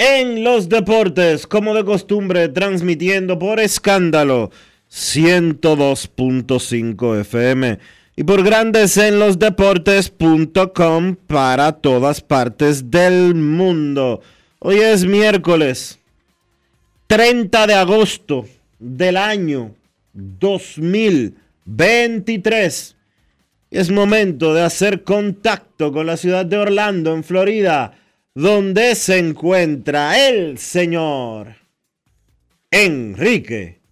en los Deportes, como de costumbre, transmitiendo por escándalo 102.5 FM y por Grandes en los para todas partes del mundo. Hoy es miércoles. 30 de agosto del año 2023. Es momento de hacer contacto con la ciudad de Orlando, en Florida, donde se encuentra el señor Enrique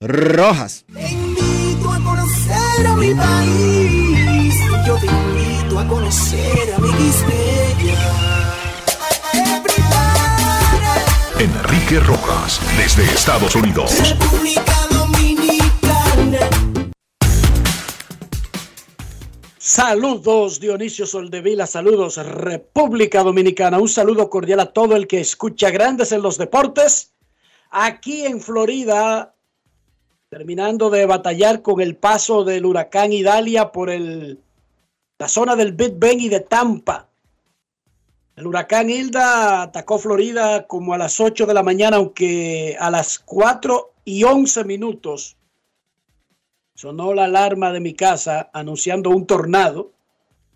Rojas. Te invito a conocer a mi país. Yo te invito a conocer a mi Enrique Rojas desde Estados Unidos. República Saludos Dionisio Soldevila, saludos República Dominicana, un saludo cordial a todo el que escucha Grandes en los Deportes. Aquí en Florida, terminando de batallar con el paso del huracán Idalia por el, la zona del Big Bend y de Tampa. El huracán Hilda atacó Florida como a las 8 de la mañana, aunque a las 4 y 11 minutos sonó la alarma de mi casa anunciando un tornado.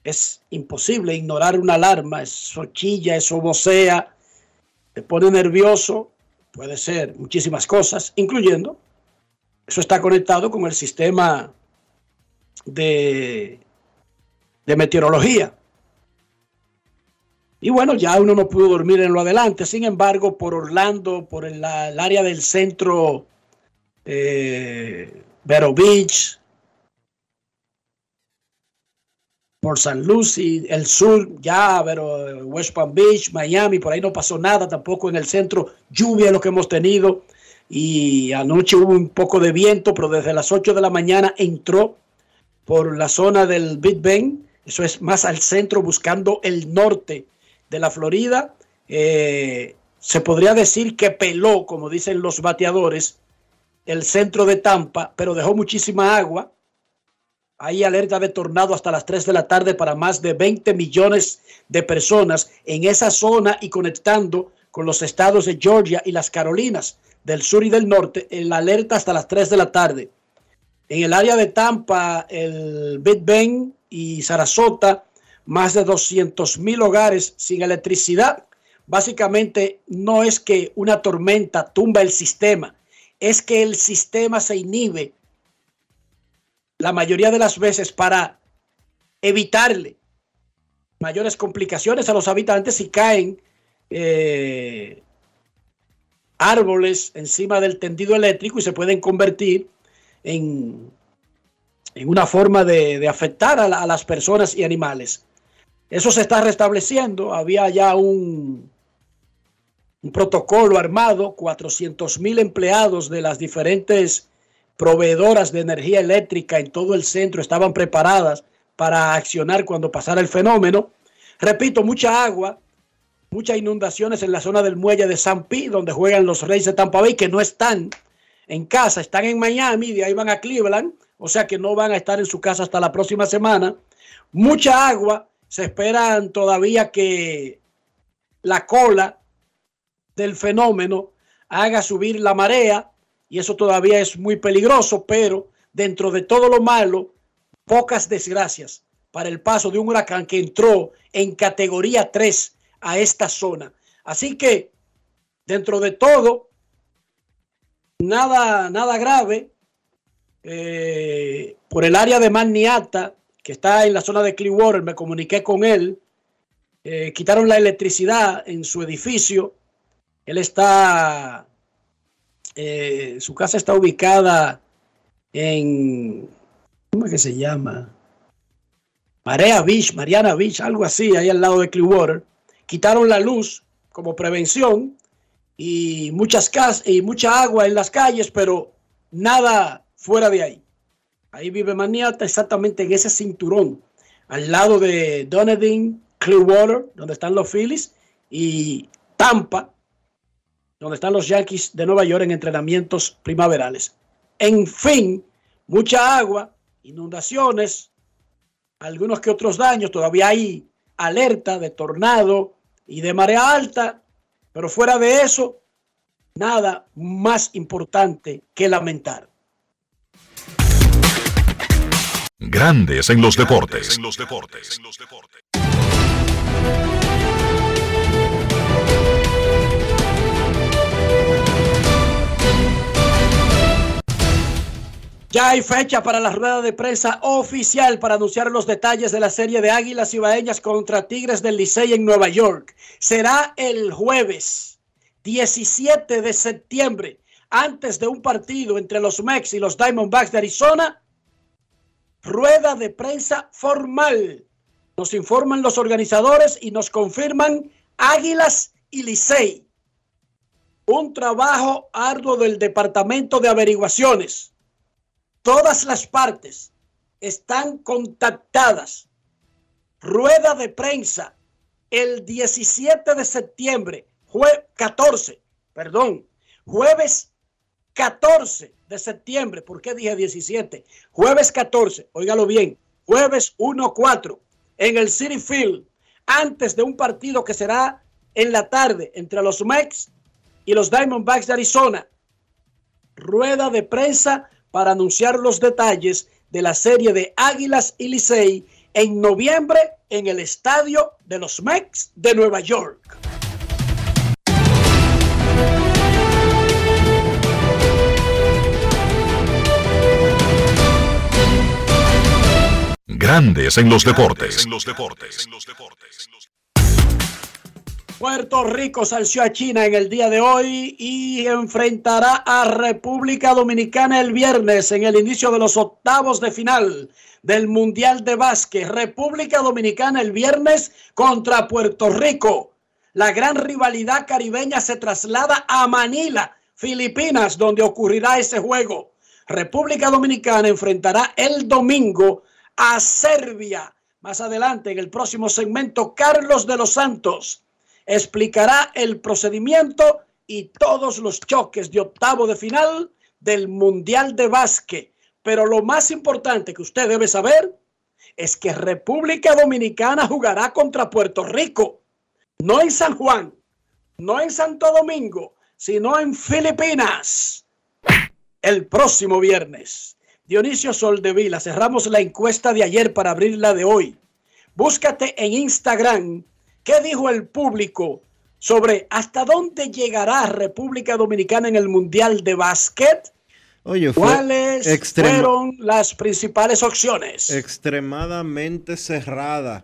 Es imposible ignorar una alarma, eso chilla, eso vocea, te pone nervioso, puede ser muchísimas cosas, incluyendo, eso está conectado con el sistema de, meteorología. Y bueno, ya uno no pudo dormir en lo adelante. Sin embargo, por Orlando, por el área del centro, eh, Vero Beach, por San Lucy, el sur, ya, pero eh, West Palm Beach, Miami, por ahí no pasó nada, tampoco en el centro, lluvia lo que hemos tenido. Y anoche hubo un poco de viento, pero desde las 8 de la mañana entró por la zona del Big Bend, eso es más al centro, buscando el norte de la Florida. Eh, se podría decir que peló, como dicen los bateadores, el centro de Tampa, pero dejó muchísima agua. Hay alerta de tornado hasta las 3 de la tarde para más de 20 millones de personas en esa zona y conectando con los estados de Georgia y las Carolinas del sur y del norte, en la alerta hasta las 3 de la tarde. En el área de Tampa, el Big Bend y Sarasota, más de 200 mil hogares sin electricidad. Básicamente no es que una tormenta tumba el sistema, es que el sistema se inhibe la mayoría de las veces para evitarle mayores complicaciones a los habitantes si caen eh, árboles encima del tendido eléctrico y se pueden convertir en, en una forma de, afectar a las personas y animales. Eso se está restableciendo. Había ya un, un protocolo armado, 400 mil empleados de las diferentes proveedoras de energía eléctrica en todo el centro estaban preparadas para accionar cuando pasara el fenómeno. Repito, mucha agua, muchas inundaciones en la zona del muelle de San Pi, donde juegan los Reyes de Tampa Bay, que no están en casa, están en Miami, de ahí van a Cleveland, o sea que no van a estar en su casa hasta la próxima semana. Mucha agua, se esperan todavía que la cola del fenómeno haga subir la marea y eso todavía es muy peligroso, pero dentro de todo lo malo, pocas desgracias para el paso de un huracán que entró en categoría 3 a esta zona. Así que, dentro de todo, nada, nada grave. Eh, por el área de Maniata, que está en la zona de Clearwater, me comuniqué con él. Eh, quitaron la electricidad en su edificio. Él está, eh, su casa está ubicada en, ¿cómo es que se llama? Marea Beach, Mariana Beach, algo así, ahí al lado de Clearwater. Quitaron la luz como prevención y muchas casas y mucha agua en las calles, pero nada fuera de ahí. Ahí vive Maniata exactamente en ese cinturón, al lado de Dunedin, Clearwater, donde están los Phillies, y Tampa, donde están los Yankees de Nueva York en entrenamientos primaverales. En fin, mucha agua, inundaciones, algunos que otros daños, todavía hay alerta de tornado y de marea alta, pero fuera de eso, nada más importante que lamentar. Grandes en los deportes. En los deportes. Ya hay fecha para la rueda de prensa oficial para anunciar los detalles de la serie de Águilas Ibaeñas contra Tigres del Licey en Nueva York. Será el jueves 17 de septiembre, antes de un partido entre los Mex y los Diamondbacks de Arizona. Rueda de prensa formal. Nos informan los organizadores y nos confirman Águilas y Licey. Un trabajo arduo del Departamento de Averiguaciones Todas las partes están contactadas. Rueda de prensa el 17 de septiembre, jue 14, perdón, jueves 14 de septiembre, ¿por qué dije 17? Jueves 14, óigalo bien, jueves 1-4 en el City Field, antes de un partido que será en la tarde entre los Mex y los Diamondbacks de Arizona. Rueda de prensa para anunciar los detalles de la serie de Águilas y Licey en noviembre en el estadio de los Mex de Nueva York. Grandes en los deportes. Puerto Rico salció a China en el día de hoy y enfrentará a República Dominicana el viernes en el inicio de los octavos de final del Mundial de Básquet. República Dominicana el viernes contra Puerto Rico. La gran rivalidad caribeña se traslada a Manila, Filipinas, donde ocurrirá ese juego. República Dominicana enfrentará el domingo a Serbia. Más adelante, en el próximo segmento, Carlos de los Santos explicará el procedimiento y todos los choques de octavo de final del Mundial de Básquet. Pero lo más importante que usted debe saber es que República Dominicana jugará contra Puerto Rico, no en San Juan, no en Santo Domingo, sino en Filipinas el próximo viernes. Dionisio Soldevila, cerramos la encuesta de ayer para abrir la de hoy. Búscate en Instagram ¿Qué dijo el público sobre hasta dónde llegará República Dominicana en el Mundial de Básquet? Oye, ¿Cuáles fueron las principales opciones? Extremadamente cerrada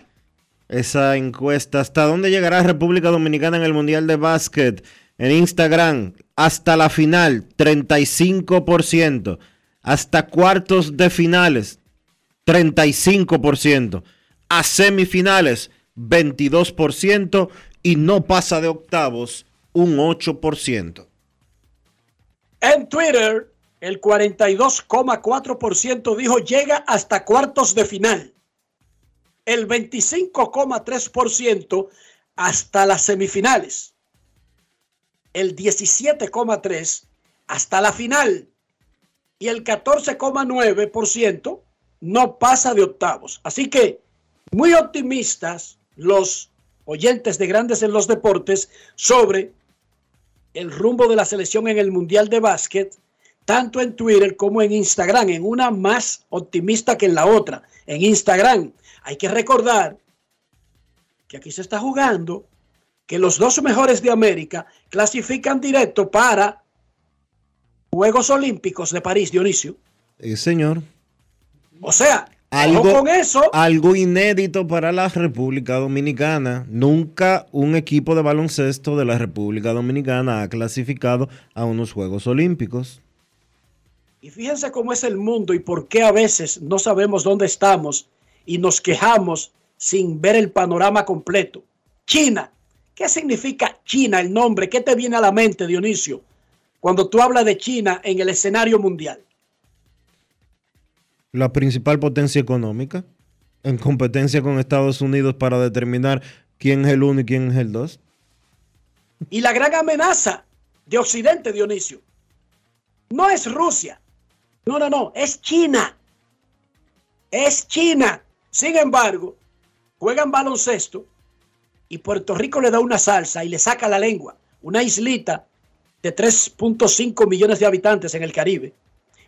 esa encuesta. ¿Hasta dónde llegará República Dominicana en el Mundial de Básquet? En Instagram, hasta la final, 35%. Hasta cuartos de finales, 35%. A semifinales, 22% y no pasa de octavos un 8%. En Twitter, el 42,4% dijo llega hasta cuartos de final. El 25,3% hasta las semifinales. El 17,3% hasta la final. Y el 14,9% no pasa de octavos. Así que muy optimistas los oyentes de Grandes en los Deportes sobre el rumbo de la selección en el Mundial de Básquet, tanto en Twitter como en Instagram, en una más optimista que en la otra. En Instagram hay que recordar que aquí se está jugando que los dos mejores de América clasifican directo para Juegos Olímpicos de París, Dionisio. Sí, señor. O sea, Algo, ojo con eso. algo inédito para la República Dominicana. Nunca un equipo de baloncesto de la República Dominicana ha clasificado a unos Juegos Olímpicos. Y fíjense cómo es el mundo y por qué a veces no sabemos dónde estamos y nos quejamos sin ver el panorama completo. China. ¿Qué significa China, el nombre? ¿Qué te viene a la mente, Dionisio, cuando tú hablas de China en el escenario mundial? La principal potencia económica en competencia con Estados Unidos para determinar quién es el uno y quién es el dos. Y la gran amenaza de Occidente, Dionisio, no es Rusia. No, no, no, es China. Es China. Sin embargo, juegan baloncesto y Puerto Rico le da una salsa y le saca la lengua. Una islita de 3.5 millones de habitantes en el Caribe.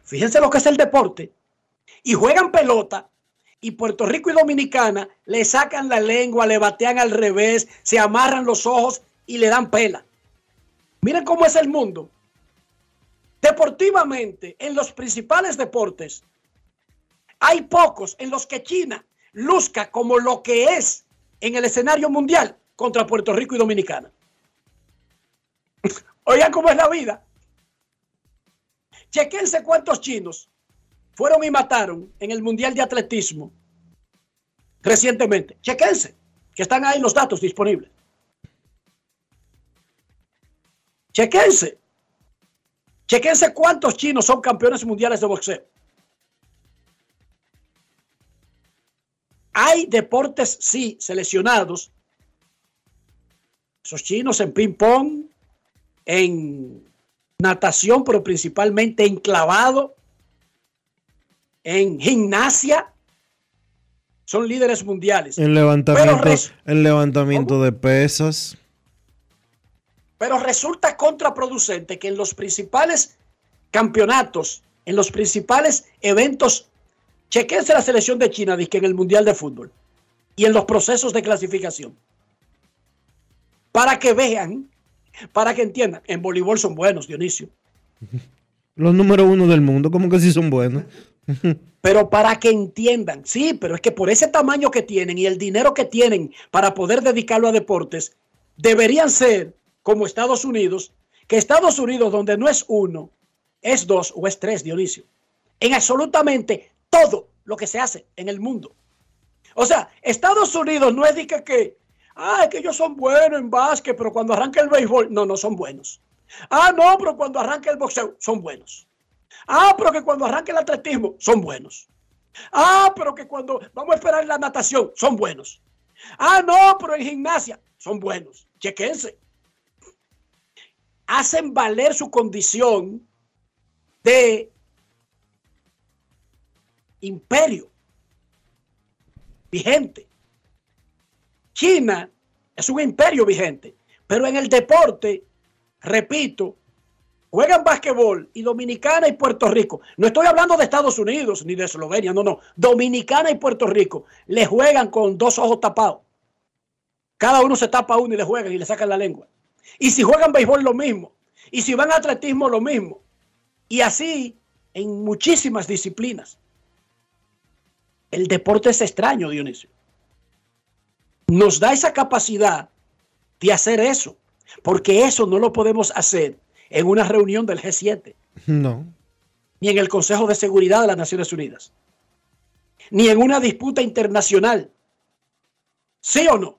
Fíjense lo que es el deporte. Y juegan pelota y Puerto Rico y Dominicana le sacan la lengua, le batean al revés, se amarran los ojos y le dan pela. Miren cómo es el mundo. Deportivamente, en los principales deportes, hay pocos en los que China luzca como lo que es en el escenario mundial contra Puerto Rico y Dominicana. Oigan cómo es la vida. Chequense cuántos chinos fueron y mataron en el Mundial de Atletismo recientemente. Chequense, que están ahí los datos disponibles. Chequense. Chequense cuántos chinos son campeones mundiales de boxeo. Hay deportes, sí, seleccionados. Esos chinos en ping-pong, en natación, pero principalmente en clavado, en gimnasia, son líderes mundiales. En levantamiento, res- en levantamiento de pesas. Pero resulta contraproducente que en los principales campeonatos, en los principales eventos, chequense la selección de China, que en el Mundial de Fútbol y en los procesos de clasificación. Para que vean, para que entiendan, en voleibol son buenos, Dionisio, Los número uno del mundo, como que sí son buenos. Pero para que entiendan, sí, pero es que por ese tamaño que tienen y el dinero que tienen para poder dedicarlo a deportes, deberían ser como Estados Unidos, que Estados Unidos donde no es uno, es dos o es tres, Dionisio, en absolutamente todo lo que se hace en el mundo. O sea, Estados Unidos no es de que, ah, es que ellos son buenos en básquet, pero cuando arranca el béisbol, no, no son buenos. Ah, no, pero cuando arranca el boxeo, son buenos. Ah, pero que cuando arranca el atletismo, son buenos. Ah, pero que cuando vamos a esperar la natación, son buenos. Ah, no, pero en gimnasia, son buenos. Chequense. Hacen valer su condición de imperio vigente. China es un imperio vigente, pero en el deporte, repito, juegan basquetbol y Dominicana y Puerto Rico. No estoy hablando de Estados Unidos ni de Eslovenia, no, no. Dominicana y Puerto Rico le juegan con dos ojos tapados. Cada uno se tapa uno y le juegan y le sacan la lengua. Y si juegan béisbol, lo mismo. Y si van a atletismo, lo mismo. Y así en muchísimas disciplinas. El deporte es extraño, Dionisio. Nos da esa capacidad de hacer eso, porque eso no lo podemos hacer en una reunión del G7, No. ni en el Consejo de Seguridad de las Naciones Unidas, ni en una disputa internacional. ¿Sí o no?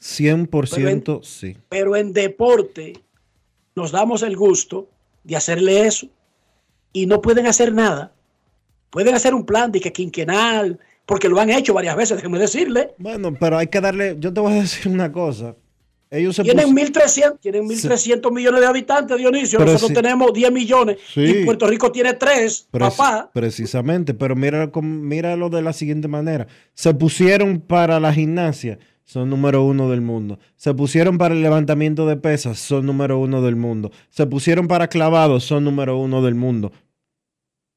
100% sí. Pero en deporte nos damos el gusto de hacerle eso y no pueden hacer nada. Pueden hacer un plan de que quinquenal, porque lo han hecho varias veces, déjeme decirle. Bueno, pero hay que darle, yo te voy a decir una cosa. Ellos se tienen pus- 1.300 tienen 1.300 millones de habitantes, Dionisio. Nosotros tenemos 10 millones Sí. y Puerto Rico tiene 3, Preci- papá. Precisamente, pero mira, míralo de la siguiente manera. Se pusieron para la gimnasia, son número uno del mundo. Se pusieron para el levantamiento de pesas, son número uno del mundo. Se pusieron para clavados, son número uno del mundo.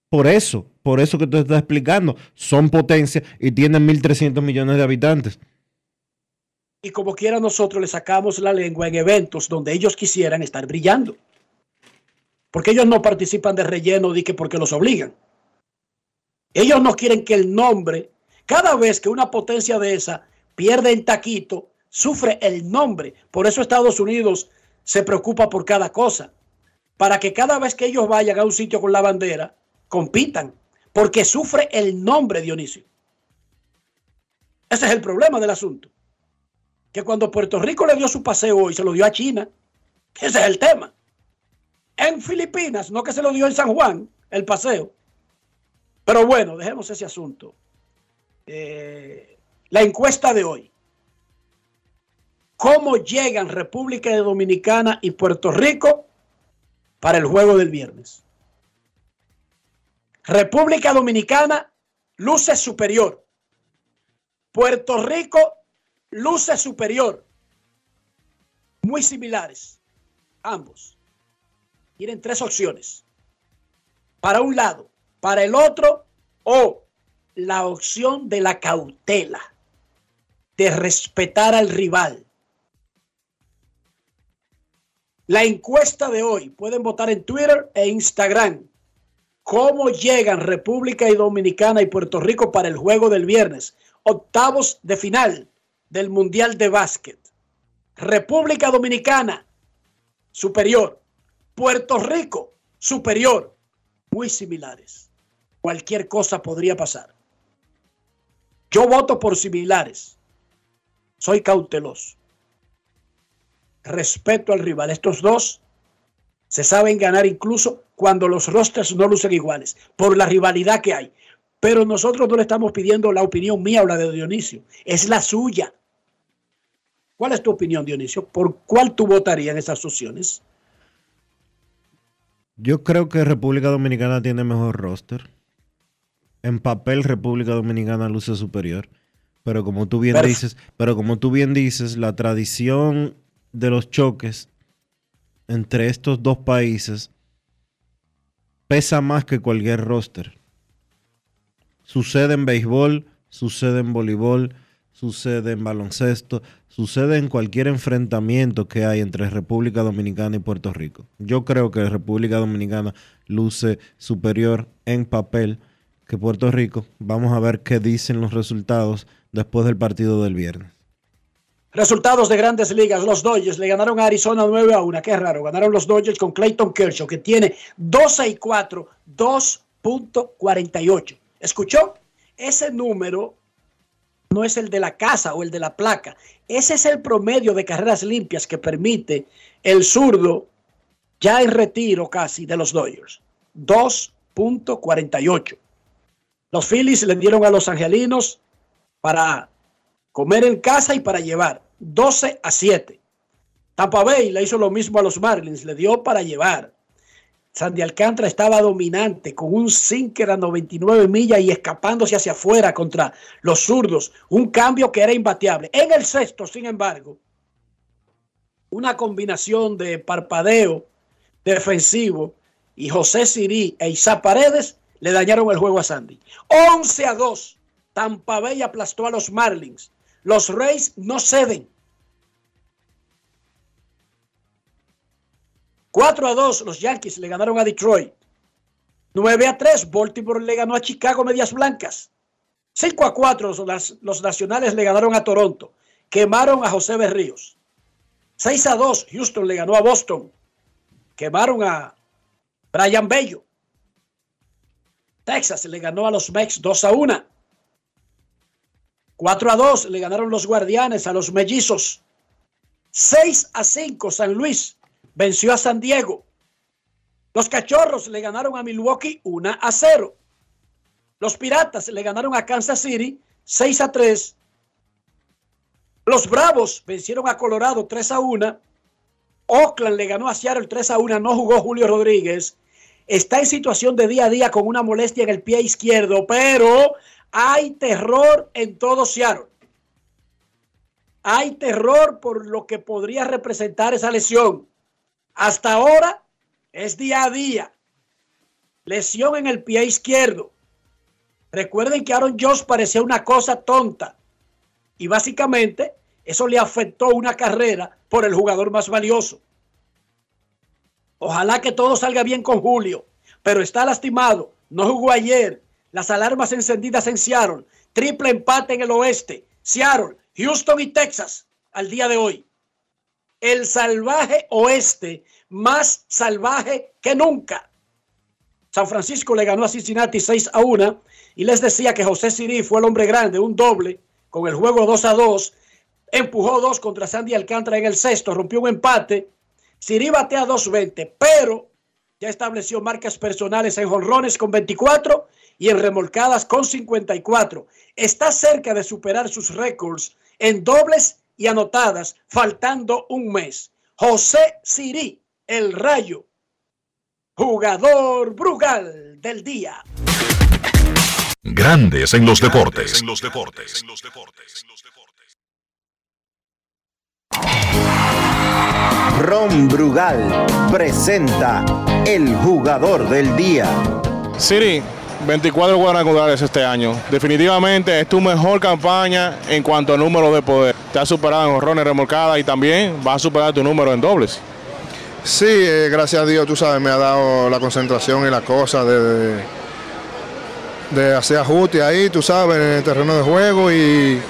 Por eso, por eso que te estoy explicando, son potencia y tienen 1.300 millones de habitantes. Y como quiera nosotros le sacamos la lengua en eventos donde ellos quisieran estar brillando. Porque ellos no participan de relleno de que porque los obligan. Ellos no quieren que el nombre, cada vez que una potencia de esa pierde en taquito, sufre el nombre. Por eso Estados Unidos se preocupa por cada cosa. Para que cada vez que ellos vayan a un sitio con la bandera, compitan. Porque sufre el nombre, Dionisio. Ese es el problema del asunto que cuando Puerto Rico le dio su paseo y se lo dio a China, ese es el tema. En Filipinas, no que se lo dio en San Juan, el paseo. Pero bueno, dejemos ese asunto. Eh, la encuesta de hoy. ¿Cómo llegan República Dominicana y Puerto Rico para el juego del viernes? República Dominicana luce superior. Puerto Rico luce superior. Muy similares. Ambos. Tienen tres opciones. Para un lado, para el otro, o la opción de la cautela, de respetar al rival. La encuesta de hoy, pueden votar en Twitter e Instagram. ¿Cómo llegan República y Dominicana y Puerto Rico para el juego del viernes? Octavos de final del Mundial de Básquet. República Dominicana, superior. Puerto Rico, superior. Muy similares. Cualquier cosa podría pasar. Yo voto por similares. Soy cauteloso. Respeto al rival. Estos dos se saben ganar incluso cuando los rosters no lucen iguales, por la rivalidad que hay. Pero nosotros no le estamos pidiendo la opinión mía o la de Dionisio, es la suya. ¿Cuál es tu opinión, Dionisio? ¿Por cuál tú votarías en esas opciones? Yo creo que República Dominicana tiene mejor roster. En papel República Dominicana luce superior, pero como tú bien Perf- dices, pero como tú bien dices, la tradición de los choques entre estos dos países pesa más que cualquier roster. Sucede en béisbol, sucede en voleibol, sucede en baloncesto, sucede en cualquier enfrentamiento que hay entre República Dominicana y Puerto Rico. Yo creo que República Dominicana luce superior en papel que Puerto Rico. Vamos a ver qué dicen los resultados después del partido del viernes. Resultados de grandes ligas. Los Dodgers le ganaron a Arizona 9 a 1. Qué raro. Ganaron los Dodgers con Clayton Kershaw, que tiene 12 y 4, 2.48. ¿Escuchó? Ese número no es el de la casa o el de la placa. Ese es el promedio de carreras limpias que permite el zurdo ya en retiro casi de los Dodgers. 2.48. Los Phillies le dieron a los angelinos para comer en casa y para llevar 12 a 7. Tampa Bay le hizo lo mismo a los Marlins, le dio para llevar. Sandy Alcántara estaba dominante con un sinker a 99 millas y escapándose hacia afuera contra los zurdos. Un cambio que era imbateable. En el sexto, sin embargo, una combinación de parpadeo defensivo y José Sirí e Isa Paredes le dañaron el juego a Sandy. 11 a 2. Tampa Bay aplastó a los Marlins. Los Rays no ceden. 4 a 2 los Yankees le ganaron a Detroit. 9 a 3 Baltimore le ganó a Chicago Medias Blancas. 5 a 4 los, los Nacionales le ganaron a Toronto. Quemaron a José Berríos. 6 a 2 Houston le ganó a Boston. Quemaron a Brian Bello. Texas le ganó a los Mex 2 a 1. 4 a 2 le ganaron los Guardianes a los Mellizos. 6 a 5 San Luis venció a San Diego. Los Cachorros le ganaron a Milwaukee 1 a 0. Los Piratas le ganaron a Kansas City 6 a 3. Los Bravos vencieron a Colorado 3 a 1. Oakland le ganó a Seattle 3 a 1. No jugó Julio Rodríguez. Está en situación de día a día con una molestia en el pie izquierdo, pero hay terror en todo Seattle. Hay terror por lo que podría representar esa lesión. Hasta ahora es día a día. Lesión en el pie izquierdo. Recuerden que Aaron Josh parecía una cosa tonta. Y básicamente eso le afectó una carrera por el jugador más valioso. Ojalá que todo salga bien con Julio, pero está lastimado. No jugó ayer. Las alarmas encendidas en Seattle. Triple empate en el oeste. Seattle, Houston y Texas al día de hoy. El salvaje oeste más salvaje que nunca. San Francisco le ganó a Cincinnati 6 a 1 y les decía que José Siri fue el hombre grande, un doble con el juego 2 a 2. Empujó dos contra Sandy Alcántara en el sexto, rompió un empate. Siri batea 2.20, pero ya estableció marcas personales en jonrones con 24 y en remolcadas con 54. Está cerca de superar sus récords en dobles y anotadas, faltando un mes. José Siri, el rayo, jugador Brugal del día. Grandes en los deportes. En los deportes. Ron Brugal presenta el jugador del día. Siri, 24 cuadrangulares este año. Definitivamente es tu mejor campaña en cuanto a número de poder. Te has superado en horrones remolcadas y también vas a superar tu número en dobles. Sí, eh, gracias a Dios, tú sabes, me ha dado la concentración y la cosa de, de, hacer ajuste ahí, tú sabes, en el terreno de juego y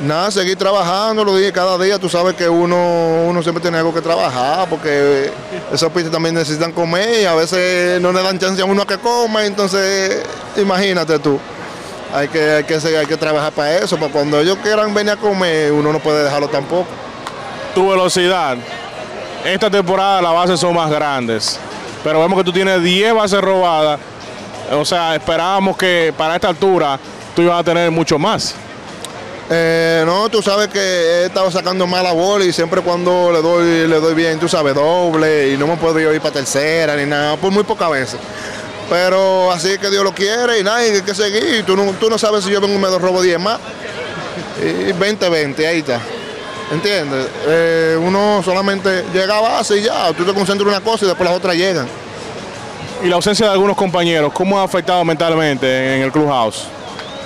nada, seguir trabajando los días, cada día tú sabes que uno, uno siempre tiene algo que trabajar porque esos pistas también necesitan comer y a veces no le dan chance a uno a que coma, entonces imagínate tú. Hay que, hay que, hay que trabajar para eso, para cuando ellos quieran venir a comer, uno no puede dejarlo tampoco. Tu velocidad, esta temporada las bases son más grandes, pero vemos que tú tienes 10 bases robadas, o sea, esperábamos que para esta altura tú ibas a tener mucho más. Eh, no, tú sabes que he estado sacando mala bola y siempre cuando le doy, le doy bien, tú sabes, doble y no me puedo ir para tercera ni nada, por muy pocas veces. Pero así que Dios lo quiere y nada, hay que seguir. Tú no, tú no sabes si yo vengo y me robo 10 más. Y 20-20, ahí está. ¿Entiendes? Eh, uno solamente llega a base y ya, tú te concentras en una cosa y después las otras llegan. Y la ausencia de algunos compañeros, ¿cómo ha afectado mentalmente en el clubhouse?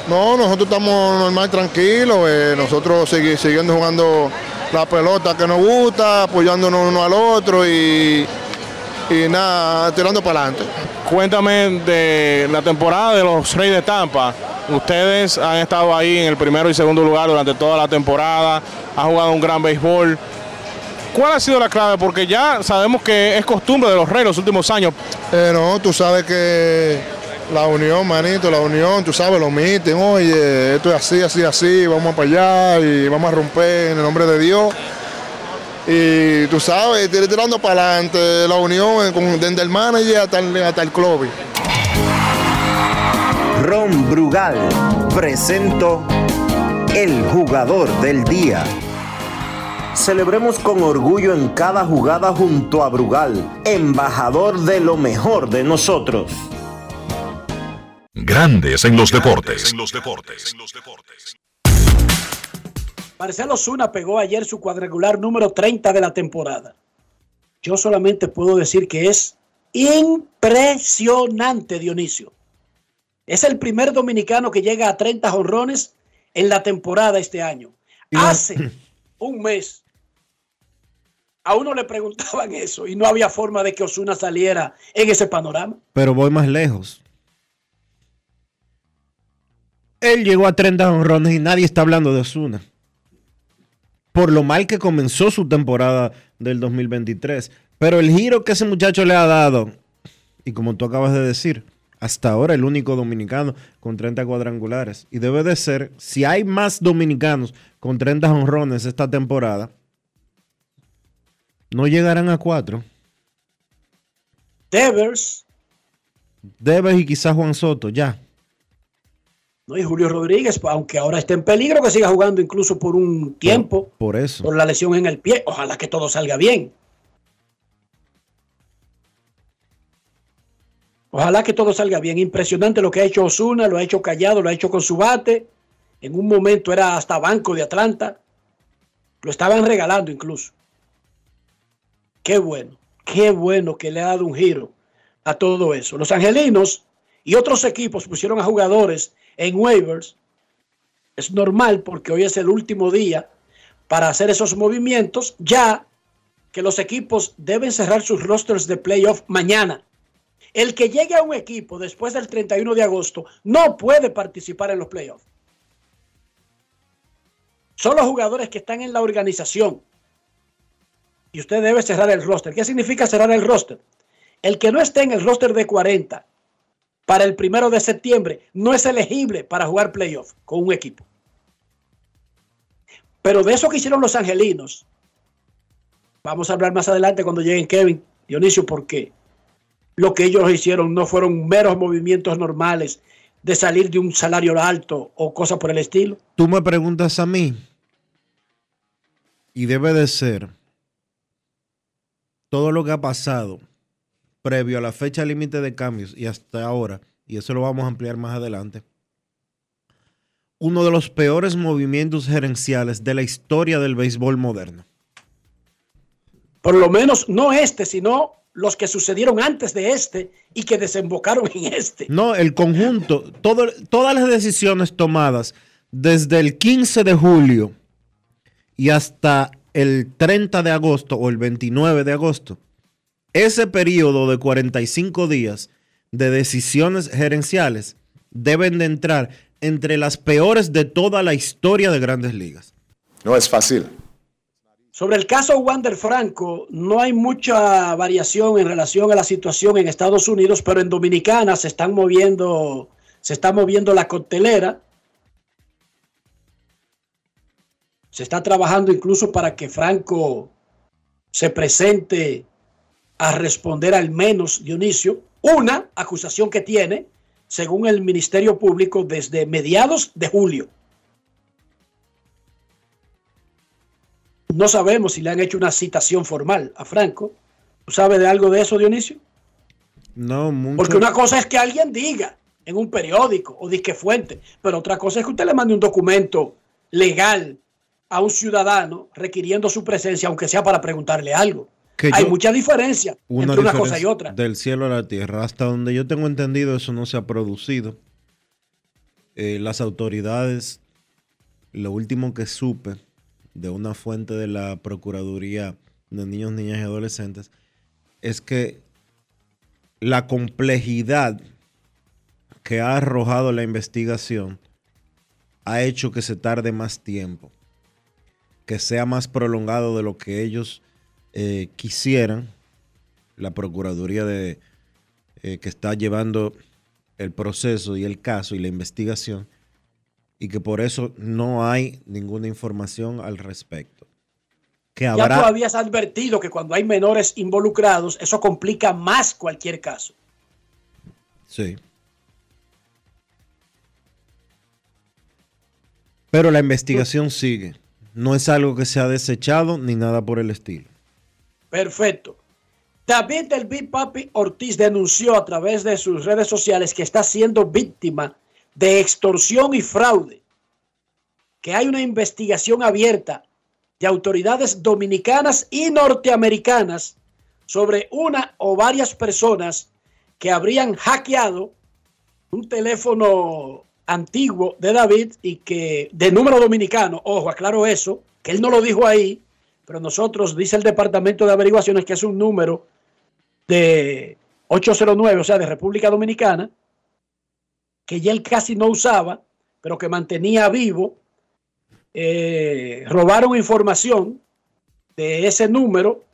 No, nosotros estamos normal, tranquilos. Eh, nosotros segui- siguiendo jugando la pelota que nos gusta, apoyándonos uno al otro y, y nada, tirando para adelante. Cuéntame de la temporada de los Reyes de Tampa. Ustedes han estado ahí en el primero y segundo lugar durante toda la temporada, han jugado un gran béisbol. ¿Cuál ha sido la clave? Porque ya sabemos que es costumbre de los Reyes los últimos años. Eh, no, tú sabes que la unión, manito, la unión, tú sabes, lo miten, oye, esto es así, así, así, vamos para allá y vamos a romper en el nombre de Dios. Y tú sabes, tir- tirando para adelante la unión, eh, desde el manager hasta el, hasta el club. Ron Brugal presentó el jugador del día. Celebremos con orgullo en cada jugada junto a Brugal, embajador de lo mejor de nosotros. Grandes en los deportes. En los deportes. Marcelo Zuna pegó ayer su cuadrangular número 30 de la temporada. Yo solamente puedo decir que es impresionante, Dionisio. Es el primer dominicano que llega a 30 jonrones en la temporada este año. Hace un mes a uno le preguntaban eso y no había forma de que Osuna saliera en ese panorama. Pero voy más lejos. Él llegó a 30 honrones y nadie está hablando de Osuna. Por lo mal que comenzó su temporada del 2023. Pero el giro que ese muchacho le ha dado, y como tú acabas de decir, hasta ahora el único dominicano con 30 cuadrangulares. Y debe de ser, si hay más dominicanos con 30 honrones esta temporada, No llegarán a cuatro. Devers, Debes y quizás Juan Soto, ya. ¿No? y Julio Rodríguez, aunque ahora esté en peligro, que siga jugando incluso por un tiempo, Por eso. por la lesión en el pie. Ojalá que todo salga bien. Ojalá que todo salga bien. Impresionante lo que ha hecho Osuna, lo ha hecho callado, lo ha hecho con su bate. En un momento era hasta banco de Atlanta. Lo estaban regalando incluso. Qué bueno, qué bueno que le ha dado un giro a todo eso. Los angelinos y otros equipos pusieron a jugadores en waivers. Es normal porque hoy es el último día para hacer esos movimientos, ya que los equipos deben cerrar sus rosters de playoff mañana. El que llegue a un equipo después del 31 de agosto no puede participar en los playoffs. Son los jugadores que están en la organización. Y usted debe cerrar el roster. ¿Qué significa cerrar el roster? El que no esté en el roster de 40 para el primero de septiembre no es elegible para jugar playoff con un equipo. Pero de eso que hicieron los angelinos, vamos a hablar más adelante cuando lleguen Kevin, Dionisio, porque lo que ellos hicieron no fueron meros movimientos normales de salir de un salario alto o cosas por el estilo. Tú me preguntas a mí, y debe de ser todo lo que ha pasado previo a la fecha límite de cambios y hasta ahora, y eso lo vamos a ampliar más adelante, uno de los peores movimientos gerenciales de la historia del béisbol moderno. Por lo menos no este, sino los que sucedieron antes de este y que desembocaron en este. No, el conjunto, todo- todas las decisiones tomadas desde el 15 de julio y hasta el 30 de agosto o el 29 de agosto, ese periodo de 45 días de decisiones gerenciales deben de entrar entre las peores de toda la historia de grandes ligas. No es fácil. Sobre el caso Wander Franco, no hay mucha variación en relación a la situación en Estados Unidos, pero en Dominicana se están moviendo, se está moviendo la coctelera. Se está trabajando incluso para que Franco se presente a responder al menos, Dionisio, una acusación que tiene, según el Ministerio Público, desde mediados de julio. No sabemos si le han hecho una citación formal a Franco. ¿Tú sabes de algo de eso, Dionisio? No, mucho. Porque una cosa es que alguien diga en un periódico o disque fuente, pero otra cosa es que usted le mande un documento legal a un ciudadano requiriendo su presencia, aunque sea para preguntarle algo. Que Hay yo- mucha diferencia una entre una cosa y otra. Del cielo a la tierra. Hasta donde yo tengo entendido, eso no se ha producido. Eh, las autoridades, lo último que supe de una fuente de la Procuraduría de Niños, Niñas y Adolescentes, es que la complejidad que ha arrojado la investigación ha hecho que se tarde más tiempo, que sea más prolongado de lo que ellos eh, quisieran, la Procuraduría de, eh, que está llevando el proceso y el caso y la investigación, y que por eso no hay ninguna información al respecto. Que Ya tú habías advertido que cuando hay menores involucrados, eso complica más cualquier caso. Sí. Pero la investigación sigue. No es algo que se ha desechado ni nada por el estilo. Perfecto. David del Big Papi Ortiz denunció a través de sus redes sociales que está siendo víctima de extorsión y fraude. Que hay una investigación abierta de autoridades dominicanas y norteamericanas sobre una o varias personas que habrían hackeado un teléfono antiguo de David y que de número dominicano, ojo, aclaro eso, que él no lo dijo ahí, pero nosotros, dice el Departamento de Averiguaciones, que es un número de 809, o sea, de República Dominicana, que ya él casi no usaba, pero que mantenía vivo. Eh, robaron información de ese número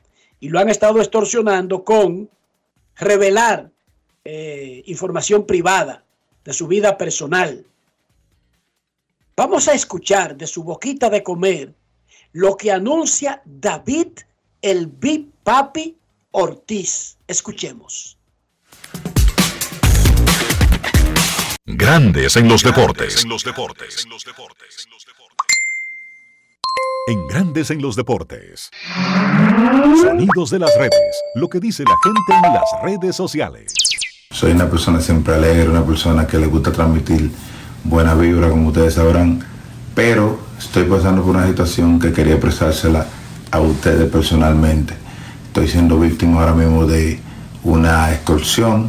y lo han estado extorsionando con revelar eh, información privada de su vida personal. Vamos a escuchar de su boquita de comer lo que anuncia David el Big Papi Ortiz. Escuchemos. Grandes en los deportes. En Grandes en los deportes. Sonidos de las redes. Lo que dice la gente en las redes sociales. Soy una persona siempre alegre, una persona que le gusta transmitir buena vibra, como ustedes sabrán, pero estoy pasando por una situación que quería expresársela a ustedes personalmente. Estoy siendo víctima ahora mismo de una extorsión.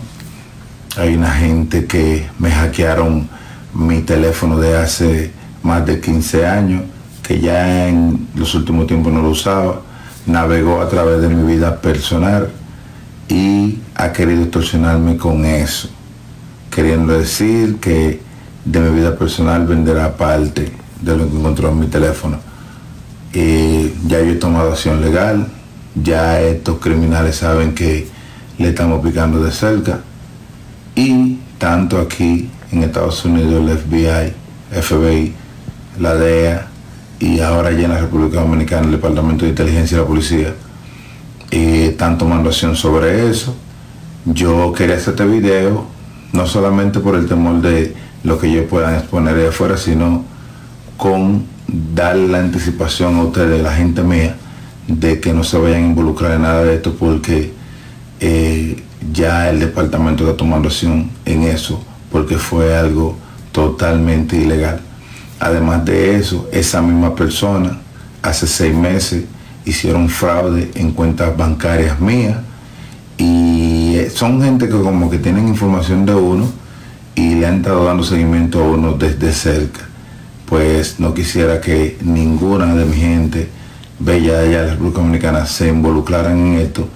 Hay una gente que me hackearon mi teléfono de hace más de 15 años, que ya en los últimos tiempos no lo usaba, navegó a través de mi vida personal y ha querido extorsionarme con eso, queriendo decir que de mi vida personal venderá parte de lo que encontró en mi teléfono. Y ya yo he tomado acción legal, ya estos criminales saben que le estamos picando de cerca y tanto aquí en Estados Unidos el FBI, FBI, la DEA y ahora ya en la República Dominicana el Departamento de Inteligencia y la Policía y están tomando acción sobre eso. Yo quería hacer este video no solamente por el temor de lo que ellos puedan exponer de afuera, sino con dar la anticipación a ustedes, la gente mía, de que no se vayan a involucrar en nada de esto porque eh, ya el departamento está tomando acción en eso porque fue algo totalmente ilegal. Además de eso, esa misma persona hace seis meses hicieron fraude en cuentas bancarias mías y eh, son gente que como que tienen información de uno y le han estado dando seguimiento a uno desde cerca. Pues no quisiera que ninguna de mi gente bella allá de la República Dominicana se involucraran en esto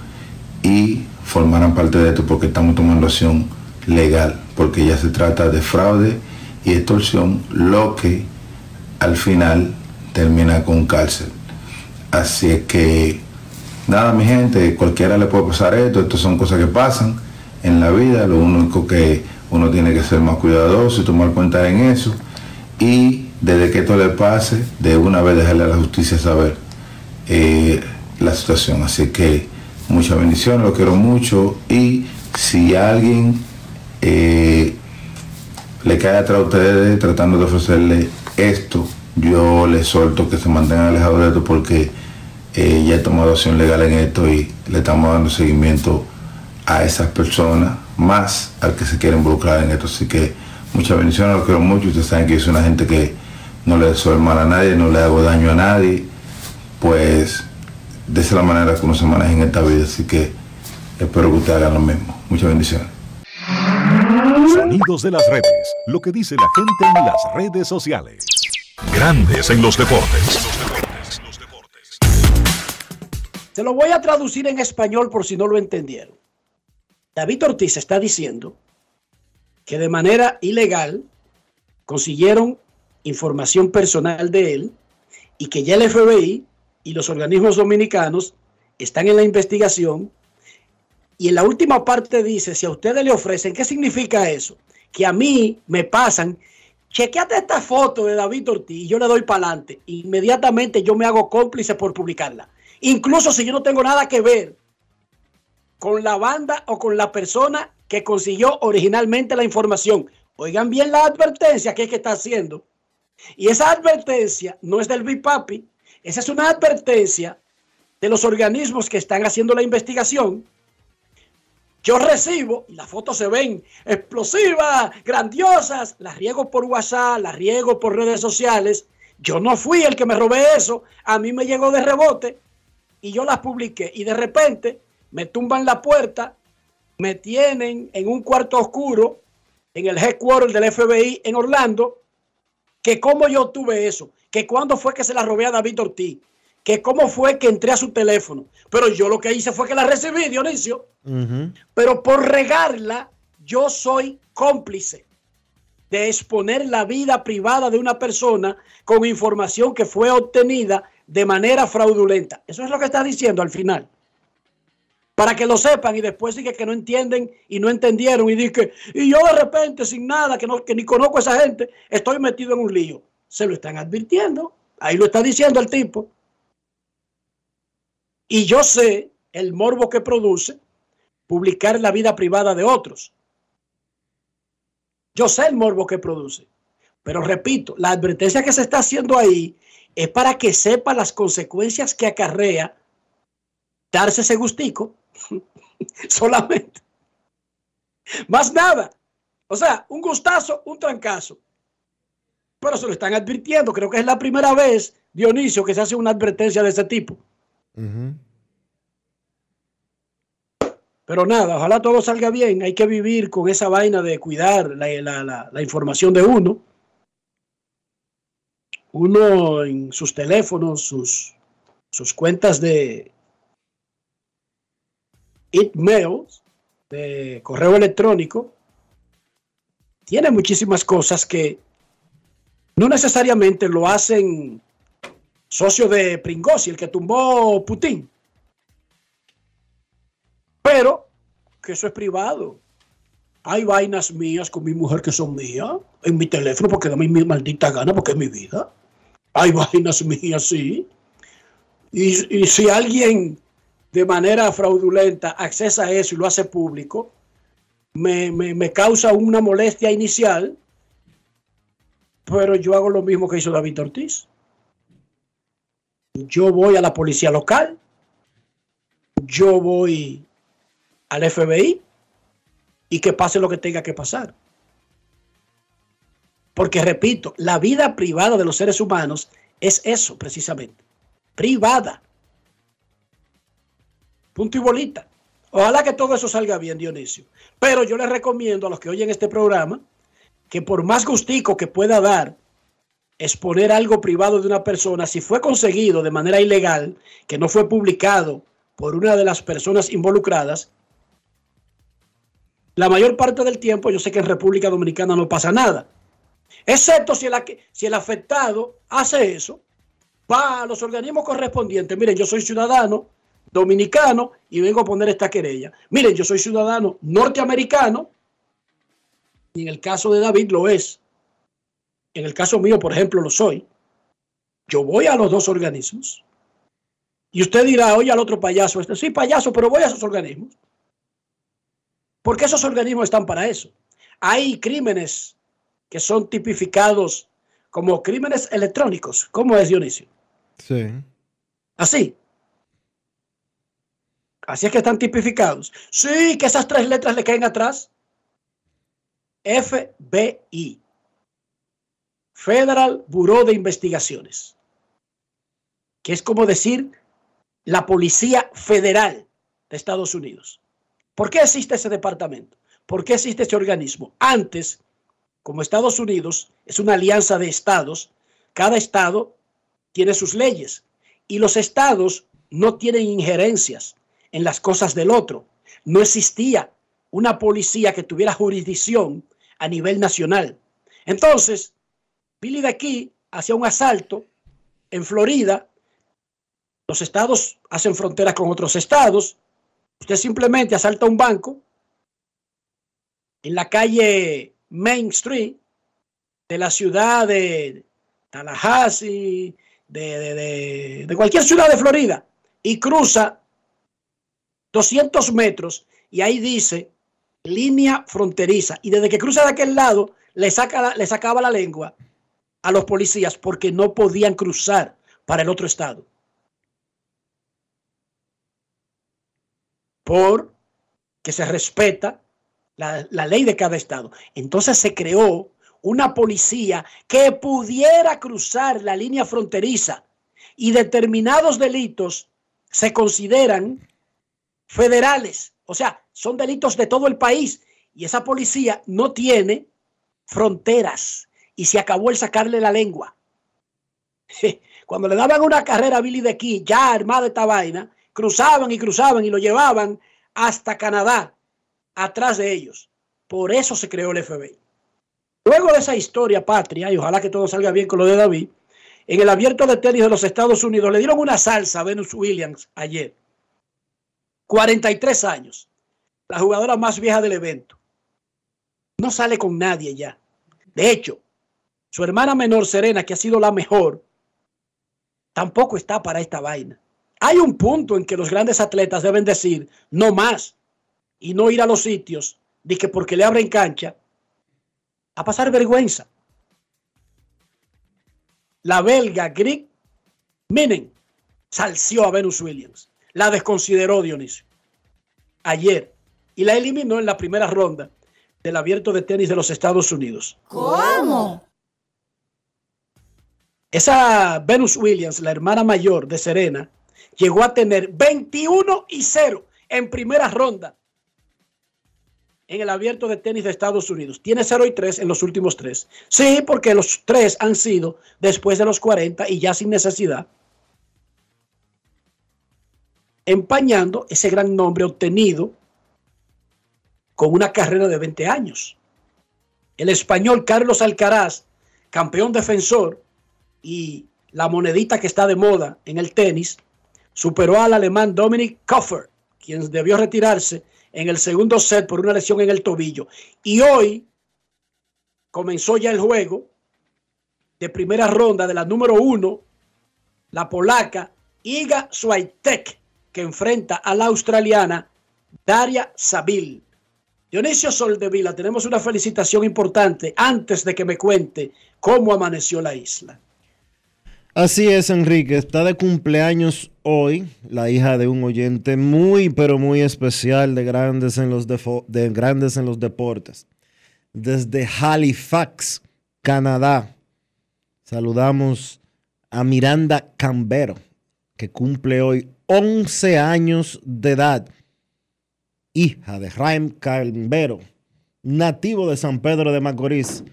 y formaran parte de esto porque estamos tomando acción legal, porque ya se trata de fraude y extorsión, lo que al final termina con cárcel. Así es que, nada, mi gente, cualquiera le puede pasar esto, estas son cosas que pasan en la vida, lo único que uno tiene que ser más cuidadoso y tomar cuenta en eso. Y desde que esto le pase, de una vez dejarle a la justicia saber eh, la situación. Así que mucha bendición, lo quiero mucho. Y si alguien eh, le cae atrás a ustedes tratando de ofrecerle esto, yo les suelto que se mantengan alejados de esto porque eh, ya he tomado acción legal en esto y le estamos dando seguimiento a esas personas, más al que se quiere involucrar en esto. Así que muchas bendiciones, lo quiero mucho. Ustedes saben que yo soy una gente que no le deseo mal a nadie, no le hago daño a nadie. Pues de esa es la manera que uno se maneja en esta vida. Así que espero que ustedes hagan lo mismo. Muchas bendiciones. Sonidos de las redes. Lo que dice la gente en las redes sociales. Grandes en los deportes. Se lo voy a traducir en español por si no lo entendieron. David Ortiz está diciendo que de manera ilegal consiguieron información personal de él y que ya el FBI y los organismos dominicanos están en la investigación. Y en la última parte dice, si a ustedes le ofrecen, ¿qué significa eso? Que a mí me pasan chequeate esta foto de David Ortiz y yo le doy para adelante. Inmediatamente yo me hago cómplice por publicarla. Incluso si yo no tengo nada que ver con la banda o con la persona que consiguió originalmente la información. Oigan bien la advertencia que es que está haciendo. Y esa advertencia no es del Big Papi, esa es una advertencia de los organismos que están haciendo la investigación yo recibo, y las fotos se ven explosivas, grandiosas, las riego por WhatsApp, las riego por redes sociales. Yo no fui el que me robé eso, a mí me llegó de rebote y yo las publiqué. Y de repente me tumban la puerta, me tienen en un cuarto oscuro en el headquarter del FBI en Orlando, que cómo yo tuve eso, que cuándo fue que se la robé a David Ortiz, que cómo fue que entré a su teléfono. Pero yo lo que hice fue que la recibí, Dionisio. Pero por regarla, yo soy cómplice de exponer la vida privada de una persona con información que fue obtenida de manera fraudulenta. Eso es lo que está diciendo al final. Para que lo sepan y después sigue que no entienden y no entendieron y dice y yo de repente sin nada, que, no, que ni conozco a esa gente, estoy metido en un lío. Se lo están advirtiendo. Ahí lo está diciendo el tipo. Y yo sé el morbo que produce publicar la vida privada de otros. Yo sé el morbo que produce. Pero repito, la advertencia que se está haciendo ahí es para que sepa las consecuencias que acarrea darse ese gustico. Solamente. Más nada. O sea, un gustazo, un trancazo. Pero se lo están advirtiendo. Creo que es la primera vez, Dionisio, que se hace una advertencia de ese tipo. Pero nada, ojalá todo salga bien. Hay que vivir con esa vaina de cuidar la, la, la, la información de uno. Uno en sus teléfonos, sus, sus cuentas de emails, de correo electrónico, tiene muchísimas cosas que no necesariamente lo hacen socio de Pringosi, el que tumbó Putin. Pero que eso es privado. Hay vainas mías con mi mujer que son mías en mi teléfono porque da mi maldita gana porque es mi vida. Hay vainas mías, sí. Y, y si alguien de manera fraudulenta accesa a eso y lo hace público, me, me, me, causa una molestia inicial, pero yo hago lo mismo que hizo David Ortiz. Yo voy a la policía local, yo voy al FBI y que pase lo que tenga que pasar. Porque repito, la vida privada de los seres humanos es eso precisamente, privada. Punto y bolita. Ojalá que todo eso salga bien, Dionisio. Pero yo les recomiendo a los que oyen este programa que por más gustico que pueda dar exponer algo privado de una persona, si fue conseguido de manera ilegal, que no fue publicado por una de las personas involucradas, la mayor parte del tiempo yo sé que en República Dominicana no pasa nada. Excepto si el, si el afectado hace eso, va a los organismos correspondientes. Miren, yo soy ciudadano dominicano y vengo a poner esta querella. Miren, yo soy ciudadano norteamericano y en el caso de David lo es. En el caso mío, por ejemplo, lo soy. Yo voy a los dos organismos. Y usted dirá, oye al otro payaso, este sí, payaso, pero voy a esos organismos. Porque esos organismos están para eso. Hay crímenes que son tipificados como crímenes electrónicos. ¿Cómo es, Dionisio? Sí. Así. Así es que están tipificados. Sí, que esas tres letras le caen atrás. FBI. Federal Bureau de Investigaciones. Que es como decir la Policía Federal de Estados Unidos. ¿Por qué existe ese departamento? ¿Por qué existe ese organismo? Antes, como Estados Unidos es una alianza de estados, cada estado tiene sus leyes y los estados no tienen injerencias en las cosas del otro. No existía una policía que tuviera jurisdicción a nivel nacional. Entonces, Billy de aquí hacía un asalto en Florida. Los estados hacen fronteras con otros estados. Usted simplemente asalta un banco en la calle Main Street de la ciudad de Tallahassee, de, de, de, de cualquier ciudad de Florida, y cruza 200 metros y ahí dice línea fronteriza. Y desde que cruza de aquel lado, le, saca, sacaba la lengua a los policías porque no podían cruzar para el otro estado. Por que se respeta la, la ley de cada estado. Entonces se creó una policía que pudiera cruzar la línea fronteriza y determinados delitos se consideran federales, o sea, son delitos de todo el país y esa policía no tiene fronteras y se acabó el sacarle la lengua. Cuando le daban una carrera a Billy de aquí, ya armada esta vaina, cruzaban y cruzaban y lo llevaban hasta Canadá, atrás de ellos. Por eso se creó el FBI. Luego de esa historia patria, y ojalá que todo salga bien con lo de David, en el abierto de tenis de los Estados Unidos le dieron una salsa a Venus Williams ayer. 43 años, la jugadora más vieja del evento. No sale con nadie ya. De hecho, su hermana menor Serena, que ha sido la mejor, tampoco está para esta vaina. Hay un punto en que los grandes atletas deben decir no más y no ir a los sitios de que porque le abren cancha a pasar vergüenza. La belga Greg Minen salció a Venus Williams. La desconsideró Dionisio ayer y la eliminó en la primera ronda del abierto de tenis de los Estados Unidos. ¿Cómo? Esa Venus Williams, la hermana mayor de Serena, llegó a tener 21 y 0 en primera ronda en el abierto de tenis de Estados Unidos. Tiene 0 y 3 en los últimos tres. Sí, porque los tres han sido después de los 40 y ya sin necesidad. Empañando ese gran nombre obtenido con una carrera de 20 años. El español Carlos Alcaraz, campeón defensor y la monedita que está de moda en el tenis, superó al alemán Dominic Koffer, quien debió retirarse en el segundo set por una lesión en el tobillo. Y hoy comenzó ya el juego de primera ronda de la número uno, la polaca Iga Swiatek, que enfrenta a la australiana Daria Sabil. Dionisio Soldevila, tenemos una felicitación importante antes de que me cuente cómo amaneció la isla. Así es, Enrique. Está de cumpleaños hoy la hija de un oyente muy, pero muy especial de Grandes en los, de grandes en los Deportes. Desde Halifax, Canadá. Saludamos a Miranda Cambero, que cumple hoy 11 años de edad. Hija de Raim Cambero, nativo de San Pedro de Macorís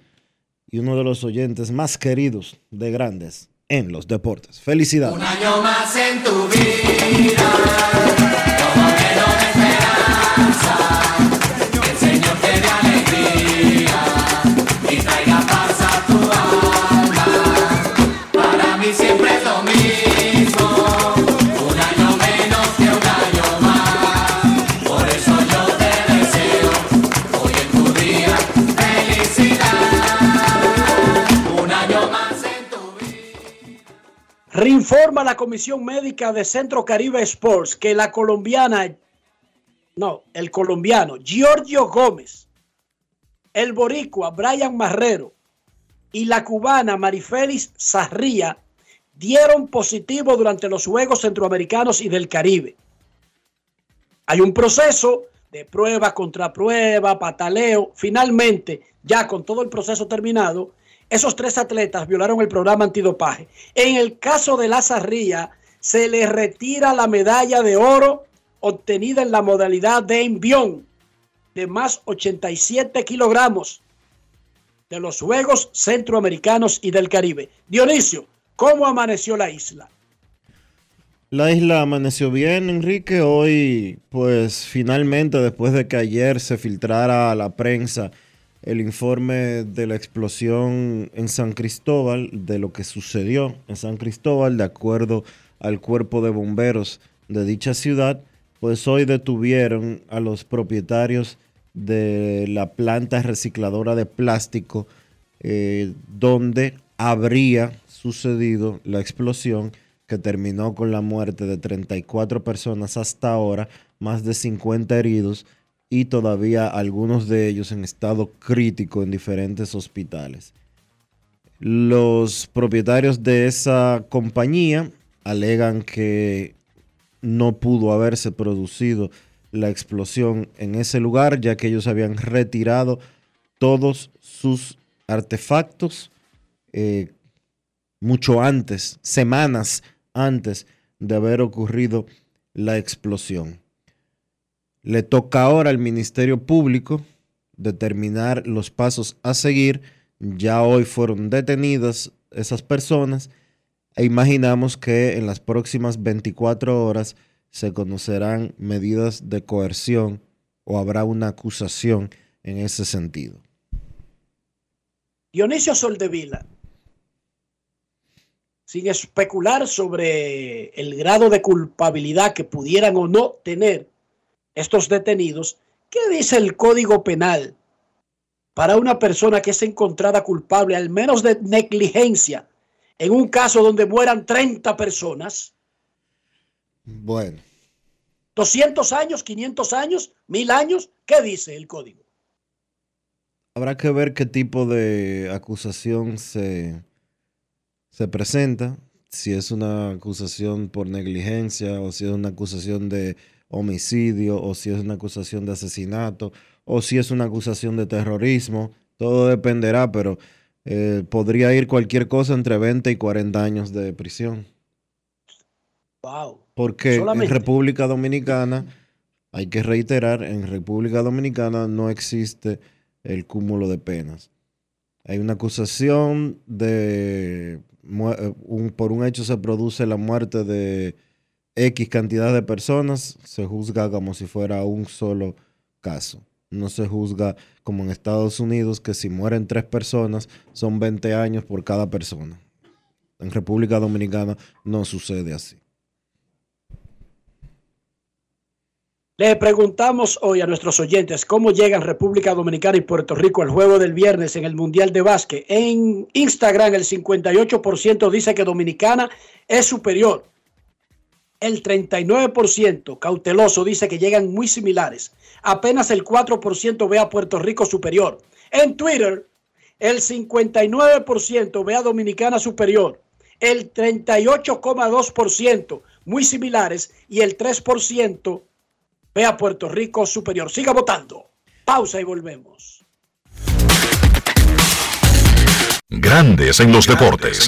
y uno de los oyentes más queridos de Grandes en los deportes. Felicidades. Un año más en tu vida, Reinforma la Comisión Médica de Centro Caribe Sports que la colombiana, no, el colombiano Giorgio Gómez, el boricua Brian Marrero y la cubana Marifelis Sarría dieron positivo durante los Juegos Centroamericanos y del Caribe. Hay un proceso de prueba contra prueba, pataleo. Finalmente, ya con todo el proceso terminado, esos tres atletas violaron el programa antidopaje. En el caso de la Zarría, se le retira la medalla de oro obtenida en la modalidad de envión de más 87 kilogramos de los Juegos Centroamericanos y del Caribe. Dionisio, ¿cómo amaneció la isla? La isla amaneció bien, Enrique. Hoy, pues finalmente, después de que ayer se filtrara a la prensa el informe de la explosión en San Cristóbal, de lo que sucedió en San Cristóbal, de acuerdo al cuerpo de bomberos de dicha ciudad, pues hoy detuvieron a los propietarios de la planta recicladora de plástico eh, donde habría sucedido la explosión que terminó con la muerte de 34 personas hasta ahora, más de 50 heridos y todavía algunos de ellos en estado crítico en diferentes hospitales. Los propietarios de esa compañía alegan que no pudo haberse producido la explosión en ese lugar, ya que ellos habían retirado todos sus artefactos eh, mucho antes, semanas antes de haber ocurrido la explosión. Le toca ahora al Ministerio Público determinar los pasos a seguir. Ya hoy fueron detenidas esas personas e imaginamos que en las próximas 24 horas se conocerán medidas de coerción o habrá una acusación en ese sentido. Dionisio Soldevila, sin especular sobre el grado de culpabilidad que pudieran o no tener estos detenidos, ¿qué dice el Código Penal para una persona que es encontrada culpable al menos de negligencia en un caso donde mueran 30 personas? Bueno, 200 años, 500 años, 1000 años. ¿Qué dice el código? habrá que ver qué tipo de acusación se, se presenta, si es una acusación por negligencia o si es una acusación de homicidio o si es una acusación de asesinato o si es una acusación de terrorismo. Todo dependerá, pero eh, podría ir cualquier cosa entre 20 y 40 años de prisión. Wow. Porque Solamente. en República Dominicana, hay que reiterar, en República Dominicana no existe el cúmulo de penas. Hay una acusación de eh, un- por un hecho se produce la muerte de X cantidad de personas, se juzga como si fuera un solo caso. No se juzga como en Estados Unidos, que si mueren tres personas son 20 años por cada persona. En República Dominicana no sucede así. Le preguntamos hoy a nuestros oyentes cómo llegan República Dominicana y Puerto Rico al juego del viernes en el Mundial de Básquet. En Instagram el 58% dice que Dominicana es superior. El 39% cauteloso dice que llegan muy similares. Apenas el 4% ve a Puerto Rico superior. En Twitter el 59% ve a Dominicana superior. El 38,2% muy similares y el 3% ve a Puerto Rico superior. Siga votando. Pausa y volvemos. Grandes en los deportes.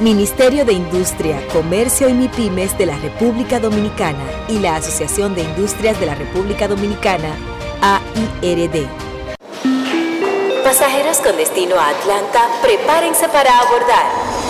Ministerio de Industria, Comercio y MIPIMES de la República Dominicana y la Asociación de Industrias de la República Dominicana, AIRD. Pasajeros con destino a Atlanta, prepárense para abordar.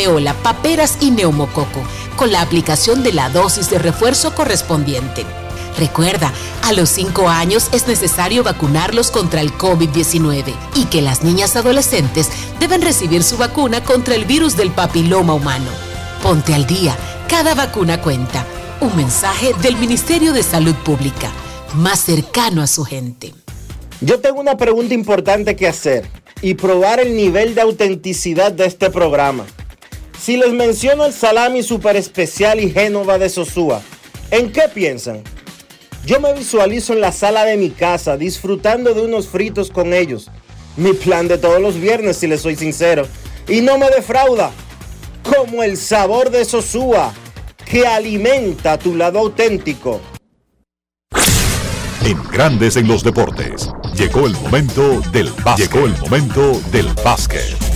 rubeola, paperas y neumococo, con la aplicación de la dosis de refuerzo correspondiente. Recuerda, a los 5 años es necesario vacunarlos contra el COVID-19 y que las niñas adolescentes deben recibir su vacuna contra el virus del papiloma humano. Ponte al día, cada vacuna cuenta. Un mensaje del Ministerio de Salud Pública, más cercano a su gente. Yo tengo una pregunta importante que hacer y probar el nivel de autenticidad de este programa. Si les menciono el salami super especial y Génova de Sosúa, ¿en qué piensan? Yo me visualizo en la sala de mi casa disfrutando de unos fritos con ellos. Mi plan de todos los viernes, si les soy sincero. Y no me defrauda. Como el sabor de Sosúa, que alimenta tu lado auténtico. En Grandes en los Deportes. Llegó el momento del básquet. Llegó el momento del básquet.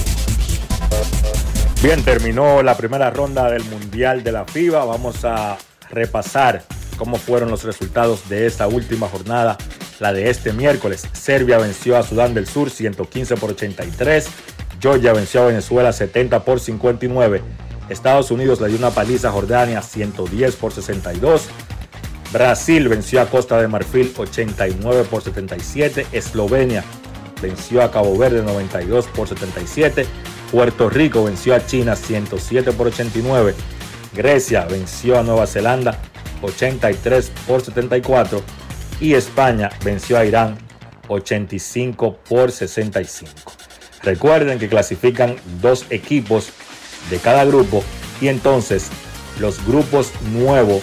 Bien, terminó la primera ronda del Mundial de la FIBA. Vamos a repasar cómo fueron los resultados de esta última jornada, la de este miércoles. Serbia venció a Sudán del Sur 115 por 83. Georgia venció a Venezuela 70 por 59. Estados Unidos le dio una paliza a Jordania 110 por 62. Brasil venció a Costa de Marfil 89 por 77. Eslovenia venció a Cabo Verde 92 por 77. Puerto Rico venció a China 107 por 89. Grecia venció a Nueva Zelanda 83 por 74 y España venció a Irán 85 por 65. Recuerden que clasifican dos equipos de cada grupo y entonces los grupos nuevos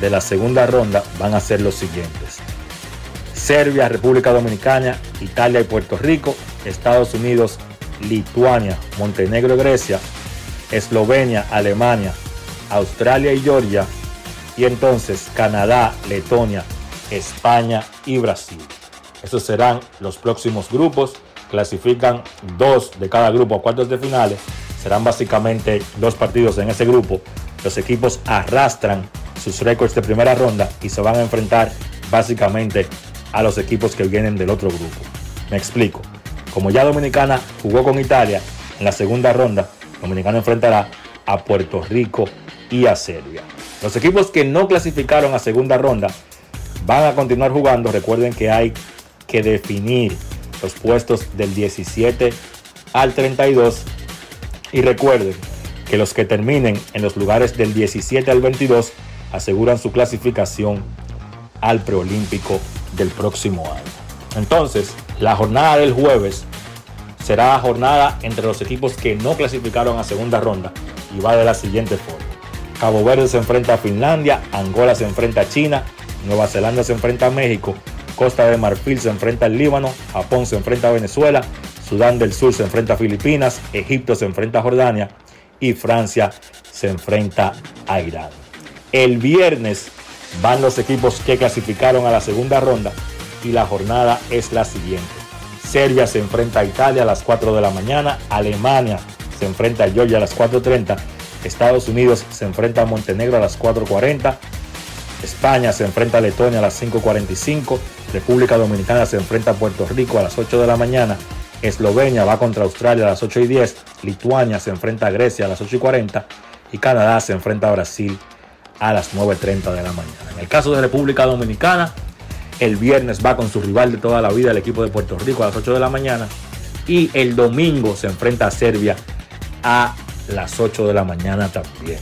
de la segunda ronda van a ser los siguientes. Serbia, República Dominicana, Italia y Puerto Rico, Estados Unidos, Lituania, Montenegro Grecia, Eslovenia, Alemania, Australia y Georgia, y entonces Canadá, Letonia, España y Brasil. Esos serán los próximos grupos. Clasifican dos de cada grupo a cuartos de finales. Serán básicamente dos partidos en ese grupo. Los equipos arrastran sus récords de primera ronda y se van a enfrentar básicamente a los equipos que vienen del otro grupo. Me explico. Como ya Dominicana jugó con Italia en la segunda ronda, Dominicana enfrentará a Puerto Rico y a Serbia. Los equipos que no clasificaron a segunda ronda van a continuar jugando. Recuerden que hay que definir los puestos del 17 al 32. Y recuerden que los que terminen en los lugares del 17 al 22 aseguran su clasificación al preolímpico del próximo año. Entonces, la jornada del jueves será jornada entre los equipos que no clasificaron a segunda ronda y va de la siguiente forma. Cabo Verde se enfrenta a Finlandia, Angola se enfrenta a China, Nueva Zelanda se enfrenta a México, Costa de Marfil se enfrenta al Líbano, Japón se enfrenta a Venezuela, Sudán del Sur se enfrenta a Filipinas, Egipto se enfrenta a Jordania y Francia se enfrenta a Irán. El viernes van los equipos que clasificaron a la segunda ronda y la jornada es la siguiente. Serbia se enfrenta a Italia a las 4 de la mañana, Alemania se enfrenta a Georgia a las 4.30, Estados Unidos se enfrenta a Montenegro a las 4.40, España se enfrenta a Letonia a las 5.45, República Dominicana se enfrenta a Puerto Rico a las 8 de la mañana, Eslovenia va contra Australia a las 8 y 10, Lituania se enfrenta a Grecia a las 8 y 40 y Canadá se enfrenta a Brasil a las 9.30 de la mañana. En el caso de República Dominicana, el viernes va con su rival de toda la vida, el equipo de Puerto Rico, a las 8 de la mañana. Y el domingo se enfrenta a Serbia a las 8 de la mañana también.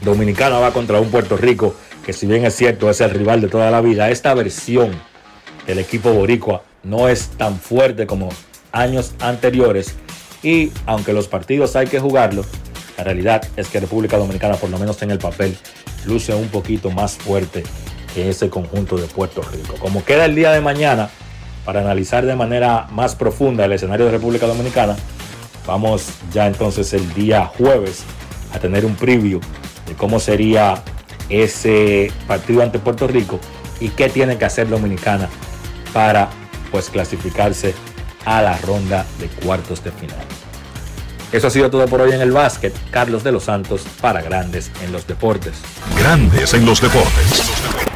Dominicana va contra un Puerto Rico que si bien es cierto es el rival de toda la vida, esta versión del equipo boricua no es tan fuerte como años anteriores y aunque los partidos hay que jugarlos, la realidad es que República Dominicana por lo menos en el papel luce un poquito más fuerte que ese conjunto de Puerto Rico. Como queda el día de mañana para analizar de manera más profunda el escenario de República Dominicana, Vamos ya entonces el día jueves a tener un preview de cómo sería ese partido ante Puerto Rico y qué tiene que hacer Dominicana para pues clasificarse a la ronda de cuartos de final. Eso ha sido todo por hoy en el básquet. Carlos de los Santos para Grandes en los Deportes. Grandes en los deportes.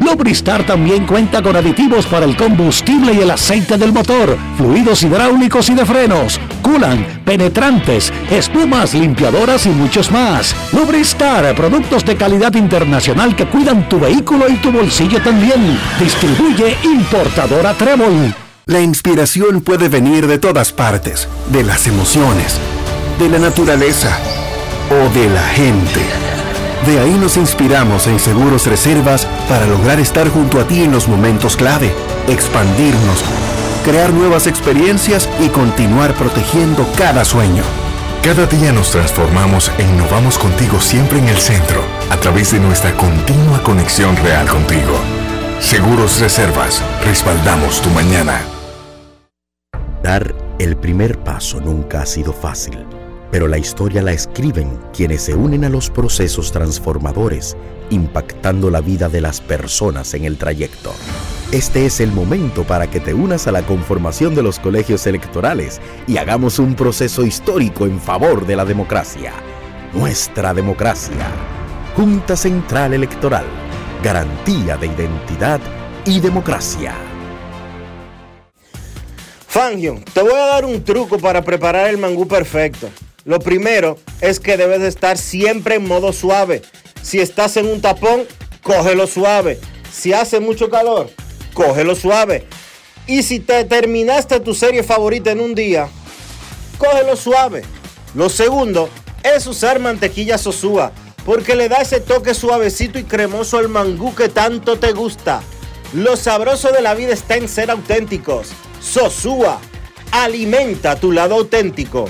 Lubristar también cuenta con aditivos para el combustible y el aceite del motor, fluidos hidráulicos y de frenos, culan, penetrantes, espumas, limpiadoras y muchos más. Lubristar, productos de calidad internacional que cuidan tu vehículo y tu bolsillo también. Distribuye importadora Trébol. La inspiración puede venir de todas partes, de las emociones, de la naturaleza o de la gente. De ahí nos inspiramos en Seguros Reservas para lograr estar junto a ti en los momentos clave, expandirnos, crear nuevas experiencias y continuar protegiendo cada sueño. Cada día nos transformamos e innovamos contigo siempre en el centro, a través de nuestra continua conexión real contigo. Seguros Reservas, respaldamos tu mañana. Dar el primer paso nunca ha sido fácil, pero la historia la escriben quienes se unen a los procesos transformadores, impactando la vida de las personas en el trayecto. Este es el momento para que te unas a la conformación de los colegios electorales y hagamos un proceso histórico en favor de la democracia. Nuestra democracia. Junta Central Electoral. Garantía de identidad y democracia. Fangio, te voy a dar un truco para preparar el mangú perfecto. Lo primero es que debes de estar siempre en modo suave. Si estás en un tapón, cógelo suave. Si hace mucho calor, cógelo suave. Y si te terminaste tu serie favorita en un día, cógelo suave. Lo segundo es usar mantequilla sosúa, porque le da ese toque suavecito y cremoso al mangú que tanto te gusta. Lo sabroso de la vida está en ser auténticos. Sosúa, alimenta tu lado auténtico.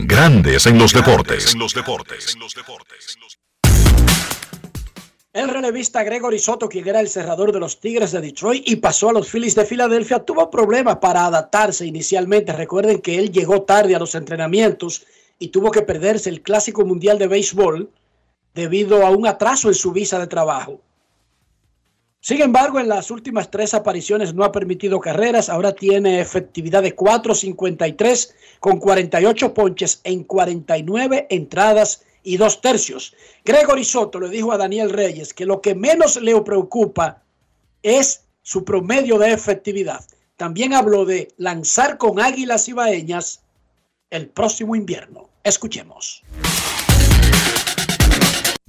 Grandes en los deportes. El relevista Gregory Soto, quien era el cerrador de los Tigres de Detroit y pasó a los Phillies de Filadelfia, tuvo problemas para adaptarse inicialmente. Recuerden que él llegó tarde a los entrenamientos y tuvo que perderse el Clásico Mundial de Béisbol debido a un atraso en su visa de trabajo. Sin embargo, en las últimas tres apariciones no ha permitido carreras. Ahora tiene efectividad de 4.53 con 48 ponches en 49 entradas y dos tercios. Gregory Soto le dijo a Daniel Reyes que lo que menos le preocupa es su promedio de efectividad. También habló de lanzar con águilas ibaeñas el próximo invierno. Escuchemos.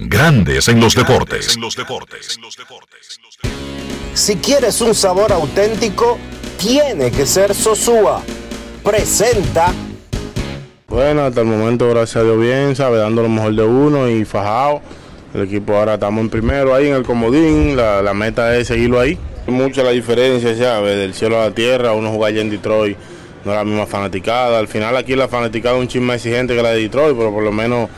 Grandes en los deportes. Si quieres un sabor auténtico, tiene que ser Sosúa. Presenta. Bueno, hasta el momento, gracias a Dios, bien, sabe, dando lo mejor de uno y fajado. El equipo ahora estamos en primero ahí en el comodín, la, la meta es seguirlo ahí. Mucha la diferencia, ¿sabes? Del cielo a la tierra, uno jugar allá en Detroit no es la misma fanaticada. Al final aquí la fanaticada es un chisme más exigente que la de Detroit, pero por lo menos,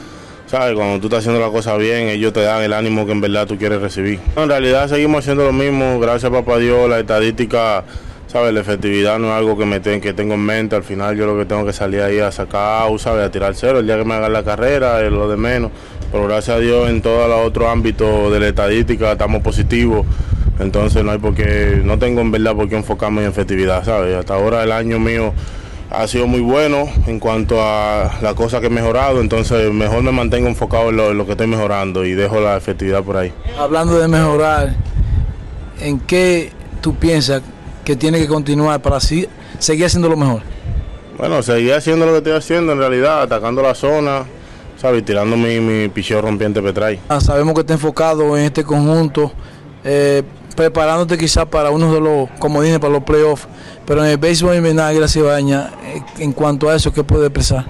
¿sabes? Cuando tú estás haciendo la cosa bien, ellos te dan el ánimo que en verdad tú quieres recibir. En realidad seguimos haciendo lo mismo, gracias a papá Dios, la estadística, ¿sabes? La efectividad no es algo que, me que tengo en mente. Al final yo lo que tengo que salir ahí a sacar, ¿sabes? A tirar cero. El día que me hagan la carrera es lo de menos. Pero gracias a Dios en todos los otros ámbitos de la estadística estamos positivos. Entonces no hay por qué, no tengo en verdad por qué enfocarme en efectividad, ¿sabes? Hasta ahora el año mío ha sido muy bueno en cuanto a las cosas que he mejorado, entonces mejor me mantengo enfocado en lo, en lo que estoy mejorando y dejo la efectividad por ahí. Hablando de mejorar, ¿en qué tú piensas que tiene que continuar para así seguir haciendo lo mejor? Bueno, seguir haciendo lo que estoy haciendo en realidad, atacando la zona, ¿sabes? Tirando mi, mi picheo rompiente Petray. Ah, Sabemos que está enfocado en este conjunto, eh, preparándote quizás para uno de los comodines para los playoffs, pero en el béisbol invernal, gracias Baña, eh, en cuanto a eso, ¿qué puede expresar?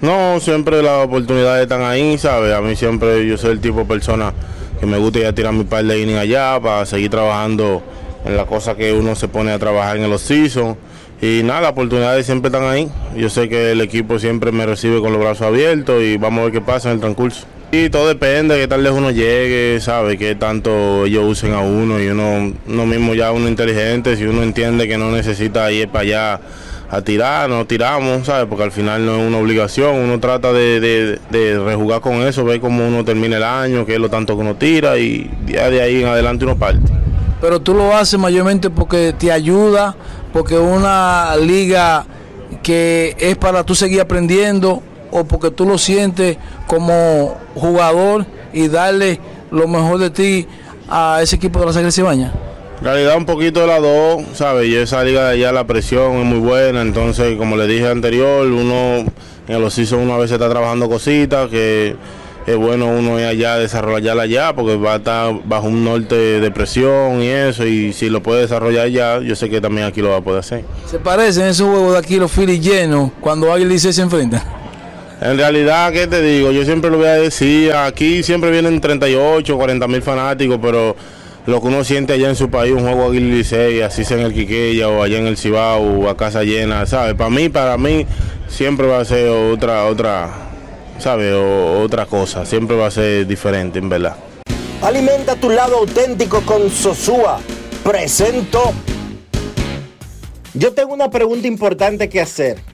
No, siempre las oportunidades están ahí, ¿sabes? A mí siempre yo soy el tipo de persona que me gusta ya tirar mi par de innings allá para seguir trabajando en la cosa que uno se pone a trabajar en el off-season. Y nada, las oportunidades siempre están ahí. Yo sé que el equipo siempre me recibe con los brazos abiertos y vamos a ver qué pasa en el transcurso. Y todo depende de qué tal lejos uno llegue, ¿sabe? Qué tanto ellos usen a uno y uno, uno mismo ya uno inteligente, si uno entiende que no necesita ir para allá a tirar, no tiramos, ¿sabes? Porque al final no es una obligación, uno trata de, de, de rejugar con eso, ver cómo uno termina el año, qué es lo tanto que uno tira y ya de ahí en adelante uno parte. Pero tú lo haces mayormente porque te ayuda, porque una liga que es para tú seguir aprendiendo o porque tú lo sientes como jugador y darle lo mejor de ti a ese equipo de la Sangre Cibaña. Realidad un poquito de las dos, ¿sabes? Y esa liga de allá la presión es muy buena, entonces como le dije anterior, uno en los season uno a veces está trabajando cositas que es bueno uno ir allá desarrollarla allá porque va a estar bajo un norte de presión y eso y si lo puede desarrollar allá, yo sé que también aquí lo va a poder hacer. Se parecen esos juegos de aquí los Phillies llenos cuando Águila y se enfrentan. En realidad, ¿qué te digo? Yo siempre lo voy a decir, aquí siempre vienen 38, 40 mil fanáticos, pero lo que uno siente allá en su país, un juego y Licey, así sea en el Quiqueya o allá en el Cibao a casa llena, ¿sabes? Para mí, para mí, siempre va a ser otra, otra, ¿sabes? Otra cosa, siempre va a ser diferente, en verdad. Alimenta tu lado auténtico con Sosúa. Presento. Yo tengo una pregunta importante que hacer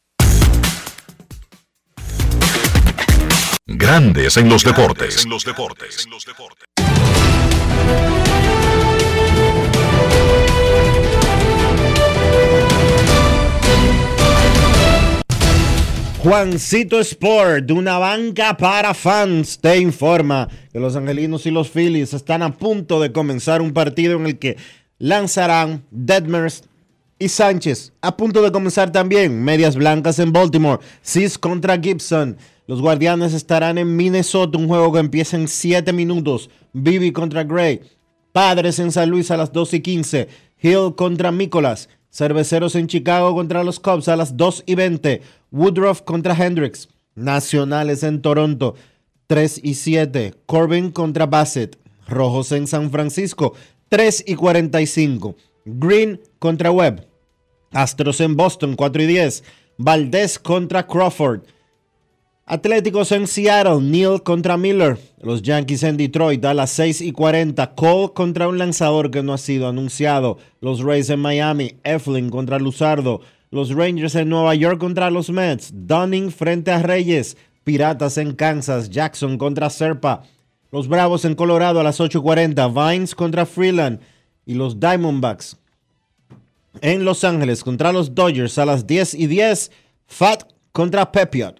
Grandes en los deportes. Juancito Sport, de una banca para fans, te informa que los angelinos y los Phillies están a punto de comenzar un partido en el que lanzarán Detmers y Sánchez. A punto de comenzar también Medias Blancas en Baltimore, Cis contra Gibson. Los Guardianes estarán en Minnesota, un juego que empieza en 7 minutos. Bibi contra Gray. Padres en San Luis a las 2 y 15. Hill contra Nicholas. Cerveceros en Chicago contra los Cubs a las 2 y 20. Woodruff contra Hendricks. Nacionales en Toronto 3 y 7. Corbin contra Bassett. Rojos en San Francisco 3 y 45. Green contra Webb. Astros en Boston 4 y 10. Valdés contra Crawford. Atléticos en Seattle, Neal contra Miller. Los Yankees en Detroit a las 6 y 40. Cole contra un lanzador que no ha sido anunciado. Los Rays en Miami, Eflin contra Luzardo. Los Rangers en Nueva York contra los Mets. Dunning frente a Reyes. Piratas en Kansas, Jackson contra Serpa. Los Bravos en Colorado a las 8 y 40. Vines contra Freeland. Y los Diamondbacks en Los Ángeles contra los Dodgers a las 10 y 10. Fat contra Pepiot.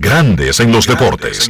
Grandes en los deportes.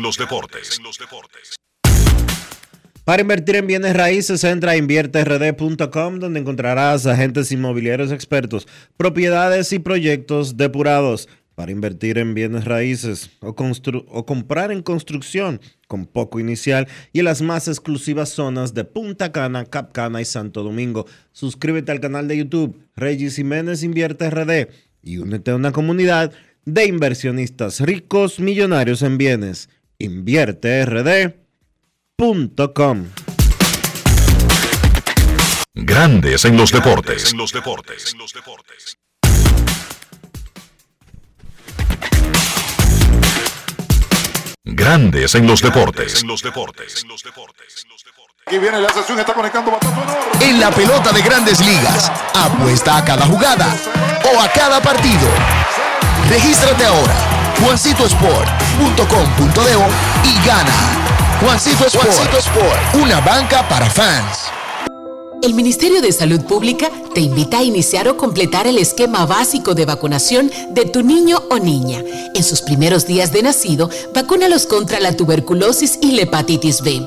Para invertir en bienes raíces, entra a invierterd.com donde encontrarás agentes inmobiliarios expertos, propiedades y proyectos depurados. Para invertir en bienes raíces o, constru- o comprar en construcción con poco inicial y en las más exclusivas zonas de Punta Cana, Capcana y Santo Domingo. Suscríbete al canal de YouTube Regis Jiménez Invierte RD y únete a una comunidad de inversionistas ricos millonarios en bienes. InvierteRD.com Grandes en los deportes. Grandes en los deportes. Aquí viene la sesión, está conectando batazo enorme. En la pelota de grandes ligas, apuesta a cada jugada o a cada partido. Regístrate ahora, juancitosport.com.de y gana. Juancito Sport, Juancito Sport, una banca para fans. El Ministerio de Salud Pública te invita a iniciar o completar el esquema básico de vacunación de tu niño o niña. En sus primeros días de nacido, vacúnalos contra la tuberculosis y la hepatitis B.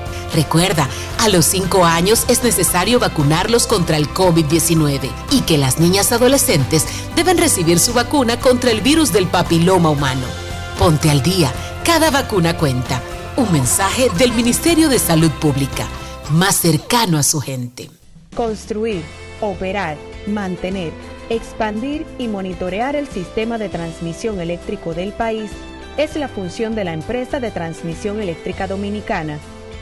Recuerda, a los 5 años es necesario vacunarlos contra el COVID-19 y que las niñas adolescentes deben recibir su vacuna contra el virus del papiloma humano. Ponte al día, cada vacuna cuenta. Un mensaje del Ministerio de Salud Pública, más cercano a su gente. Construir, operar, mantener, expandir y monitorear el sistema de transmisión eléctrico del país es la función de la empresa de transmisión eléctrica dominicana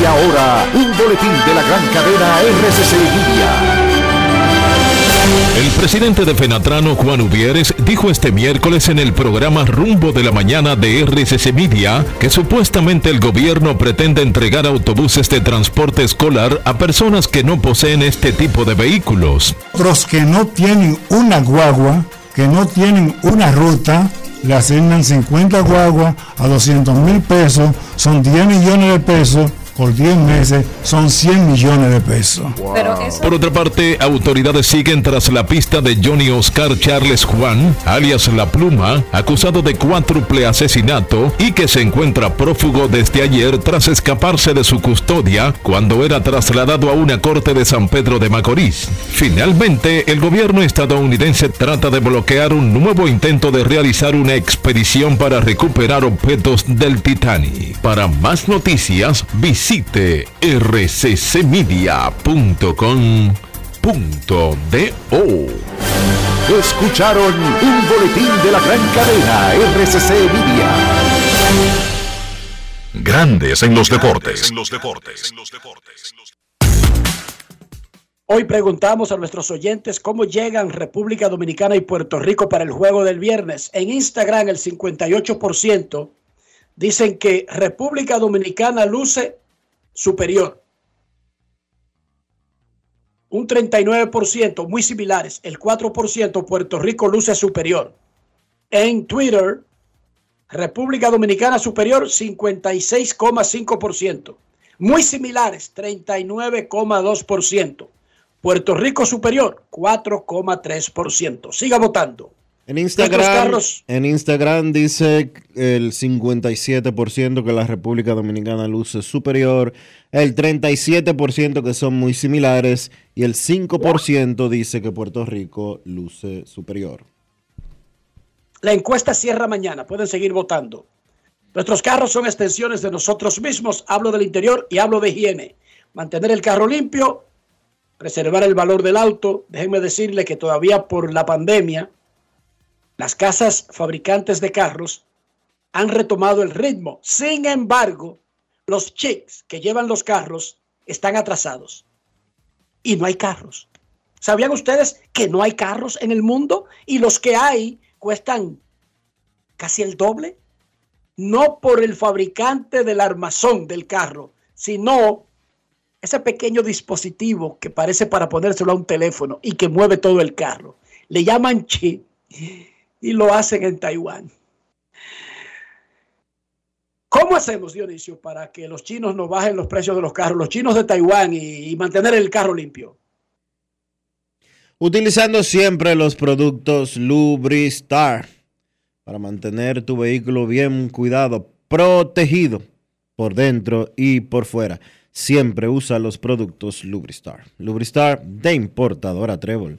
Y ahora, un boletín de la gran cadena RCC Media. El presidente de Fenatrano, Juan Uvieres, dijo este miércoles en el programa Rumbo de la Mañana de RCC Media que supuestamente el gobierno pretende entregar autobuses de transporte escolar a personas que no poseen este tipo de vehículos. Otros que no tienen una guagua, que no tienen una ruta, le asignan 50 guaguas a 200 mil pesos, son 10 millones de pesos por 10 meses, son 100 millones de pesos. Por otra parte, autoridades siguen tras la pista de Johnny Oscar Charles Juan, alias La Pluma, acusado de cuádruple asesinato y que se encuentra prófugo desde ayer tras escaparse de su custodia cuando era trasladado a una corte de San Pedro de Macorís. Finalmente, el gobierno estadounidense trata de bloquear un nuevo intento de realizar una expedición para recuperar objetos del Titanic. Para más noticias, visite rccmedia.com.do. Escucharon un boletín de la gran cadena RCC Media. Grandes en los deportes. Hoy preguntamos a nuestros oyentes cómo llegan República Dominicana y Puerto Rico para el juego del viernes. En Instagram el 58% dicen que República Dominicana luce superior. Un 39%, muy similares. El 4% Puerto Rico luce superior. En Twitter, República Dominicana superior 56,5%. Muy similares, 39,2%. Puerto Rico superior, 4,3%. Siga votando. En Instagram, en Instagram dice el 57% que la República Dominicana luce superior, el 37% que son muy similares y el 5% dice que Puerto Rico luce superior. La encuesta cierra mañana, pueden seguir votando. Nuestros carros son extensiones de nosotros mismos, hablo del interior y hablo de higiene. Mantener el carro limpio, preservar el valor del auto. Déjenme decirle que todavía por la pandemia las casas fabricantes de carros han retomado el ritmo. Sin embargo, los chicks que llevan los carros están atrasados. Y no hay carros. ¿Sabían ustedes que no hay carros en el mundo? Y los que hay cuestan casi el doble. No por el fabricante del armazón del carro, sino ese pequeño dispositivo que parece para ponérselo a un teléfono y que mueve todo el carro. Le llaman chip y lo hacen en Taiwán. ¿Cómo hacemos, Dionisio, para que los chinos no bajen los precios de los carros, los chinos de Taiwán y, mantener el carro limpio? Utilizando siempre los productos Lubristar para mantener tu vehículo bien cuidado, protegido por dentro y por fuera. Siempre usa los productos Lubristar. Lubristar de importadora Trébol.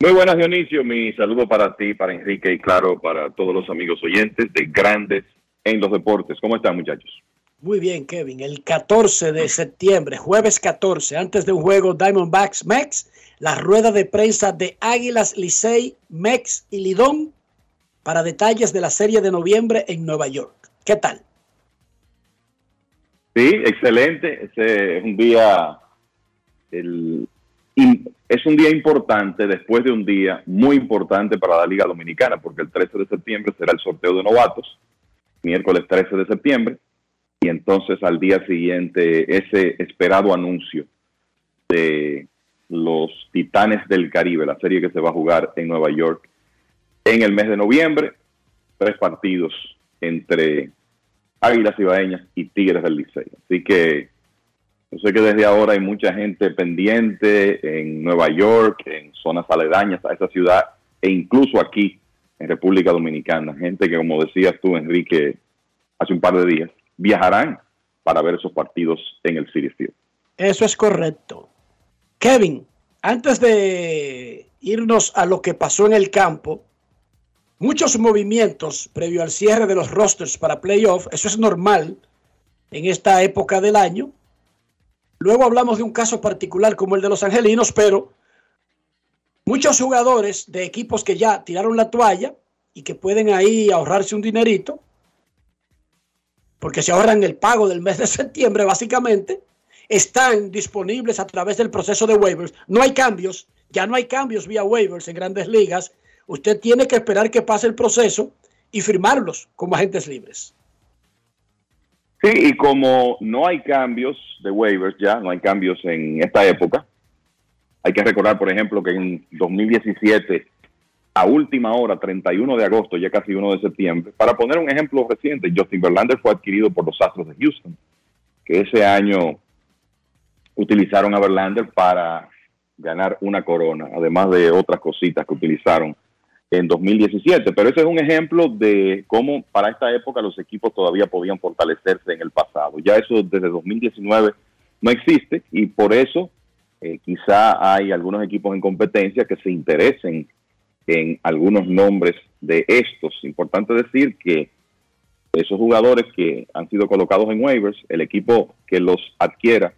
Muy buenas, Dionisio. Mi saludo para ti, para Enrique y claro, para todos los amigos oyentes de Grandes en los Deportes. ¿Cómo están, muchachos? Muy bien, Kevin. El 14 de septiembre, jueves 14, antes de un juego Diamondbacks Mex, la rueda de prensa de Águilas Licey, Mex y Lidón para detalles de la serie de noviembre en Nueva York. ¿Qué tal? Sí, excelente. Ese es un día el, es un día importante después de un día muy importante para la Liga Dominicana, porque el 13 de septiembre será el sorteo de novatos, miércoles 13 de septiembre, y entonces al día siguiente ese esperado anuncio de los Titanes del Caribe, la serie que se va a jugar en Nueva York en el mes de noviembre, tres partidos entre Águilas Ibaeñas y Tigres del Liceo. Así que yo sé que desde ahora hay mucha gente pendiente en Nueva York, en zonas aledañas a esa ciudad e incluso aquí en República Dominicana. Gente que, como decías tú, Enrique, hace un par de días, viajarán para ver esos partidos en el City Field. Eso es correcto. Kevin, antes de irnos a lo que pasó en el campo, muchos movimientos previo al cierre de los rosters para playoff, eso es normal en esta época del año, Luego hablamos de un caso particular como el de los angelinos, pero muchos jugadores de equipos que ya tiraron la toalla y que pueden ahí ahorrarse un dinerito, porque se ahorran el pago del mes de septiembre básicamente, están disponibles a través del proceso de waivers. No hay cambios, ya no hay cambios vía waivers en grandes ligas. Usted tiene que esperar que pase el proceso y firmarlos como agentes libres. Sí, y como no hay cambios de waivers ya, no hay cambios en esta época, hay que recordar, por ejemplo, que en 2017, a última hora, 31 de agosto, ya casi 1 de septiembre, para poner un ejemplo reciente, Justin Verlander fue adquirido por los Astros de Houston, que ese año utilizaron a Verlander para ganar una corona, además de otras cositas que utilizaron en 2017. Pero ese es un ejemplo de cómo para esta época los equipos todavía podían fortalecerse en el pasado. Ya eso desde 2019 no existe y por eso eh, quizá hay algunos equipos en competencia que se interesen en algunos nombres de estos. Importante decir que esos jugadores que han sido colocados en waivers, el equipo que los adquiera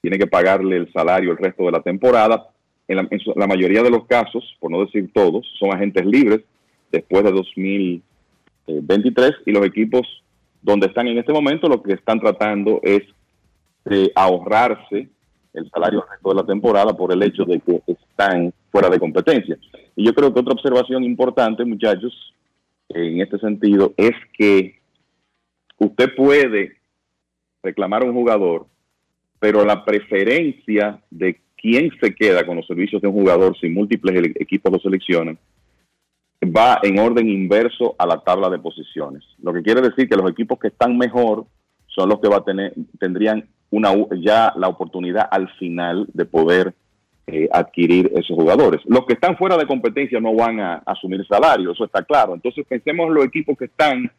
tiene que pagarle el salario el resto de la temporada, en la, mayoría de los casos, por no decir todos, son agentes libres después de 2023 y los equipos donde están en este momento lo que están tratando es de ahorrarse el salario el resto de la temporada por el hecho de que están fuera de competencia. Y yo creo que otra observación importante, muchachos, en este sentido, es que usted puede reclamar a un jugador, pero la preferencia de quién se queda con los servicios de un jugador si múltiples equipos lo seleccionan va en orden inverso a la tabla de posiciones. Lo que quiere decir que los equipos que están mejor son los que va a tener, tendrían una, ya la oportunidad al final de poder eh, adquirir esos jugadores. Los que están fuera de competencia no van a, asumir salario, eso está claro. Entonces pensemos en los equipos que están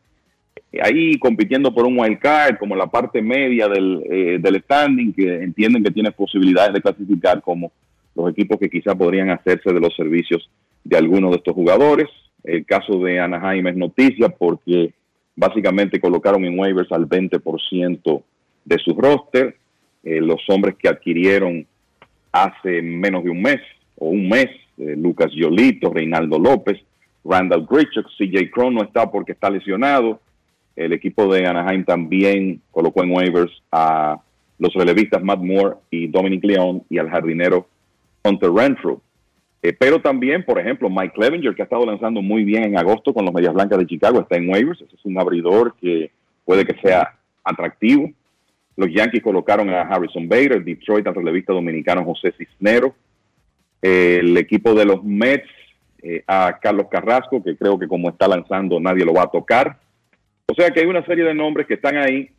ahí compitiendo por un wild card, como la parte media del, eh, del standing, que entienden que tiene posibilidades de clasificar como los equipos que quizá podrían hacerse de los servicios de algunos de estos jugadores. El caso de Anaheim es noticia porque básicamente colocaron en waivers al 20% de su roster. Eh, los hombres que adquirieron hace menos de un mes o un mes, eh, Lucas Yolito, Reinaldo López, Randall Grichuk, CJ Cron no está porque está lesionado. El equipo de Anaheim también colocó en waivers a los relevistas Matt Moore y Dominic León y al jardinero Hunter Renfro. Eh, pero también, por ejemplo, Mike Clevenger, que ha estado lanzando muy bien en agosto con los Medias Blancas de Chicago, está en waivers. Ese es un abridor que puede que sea atractivo. Los Yankees colocaron a Harrison Bader, Detroit al relevista dominicano José Cisnero. el equipo de los Mets eh, a Carlos Carrasco, que creo que como está lanzando nadie lo va a tocar. O sea que hay una serie de nombres que están ahí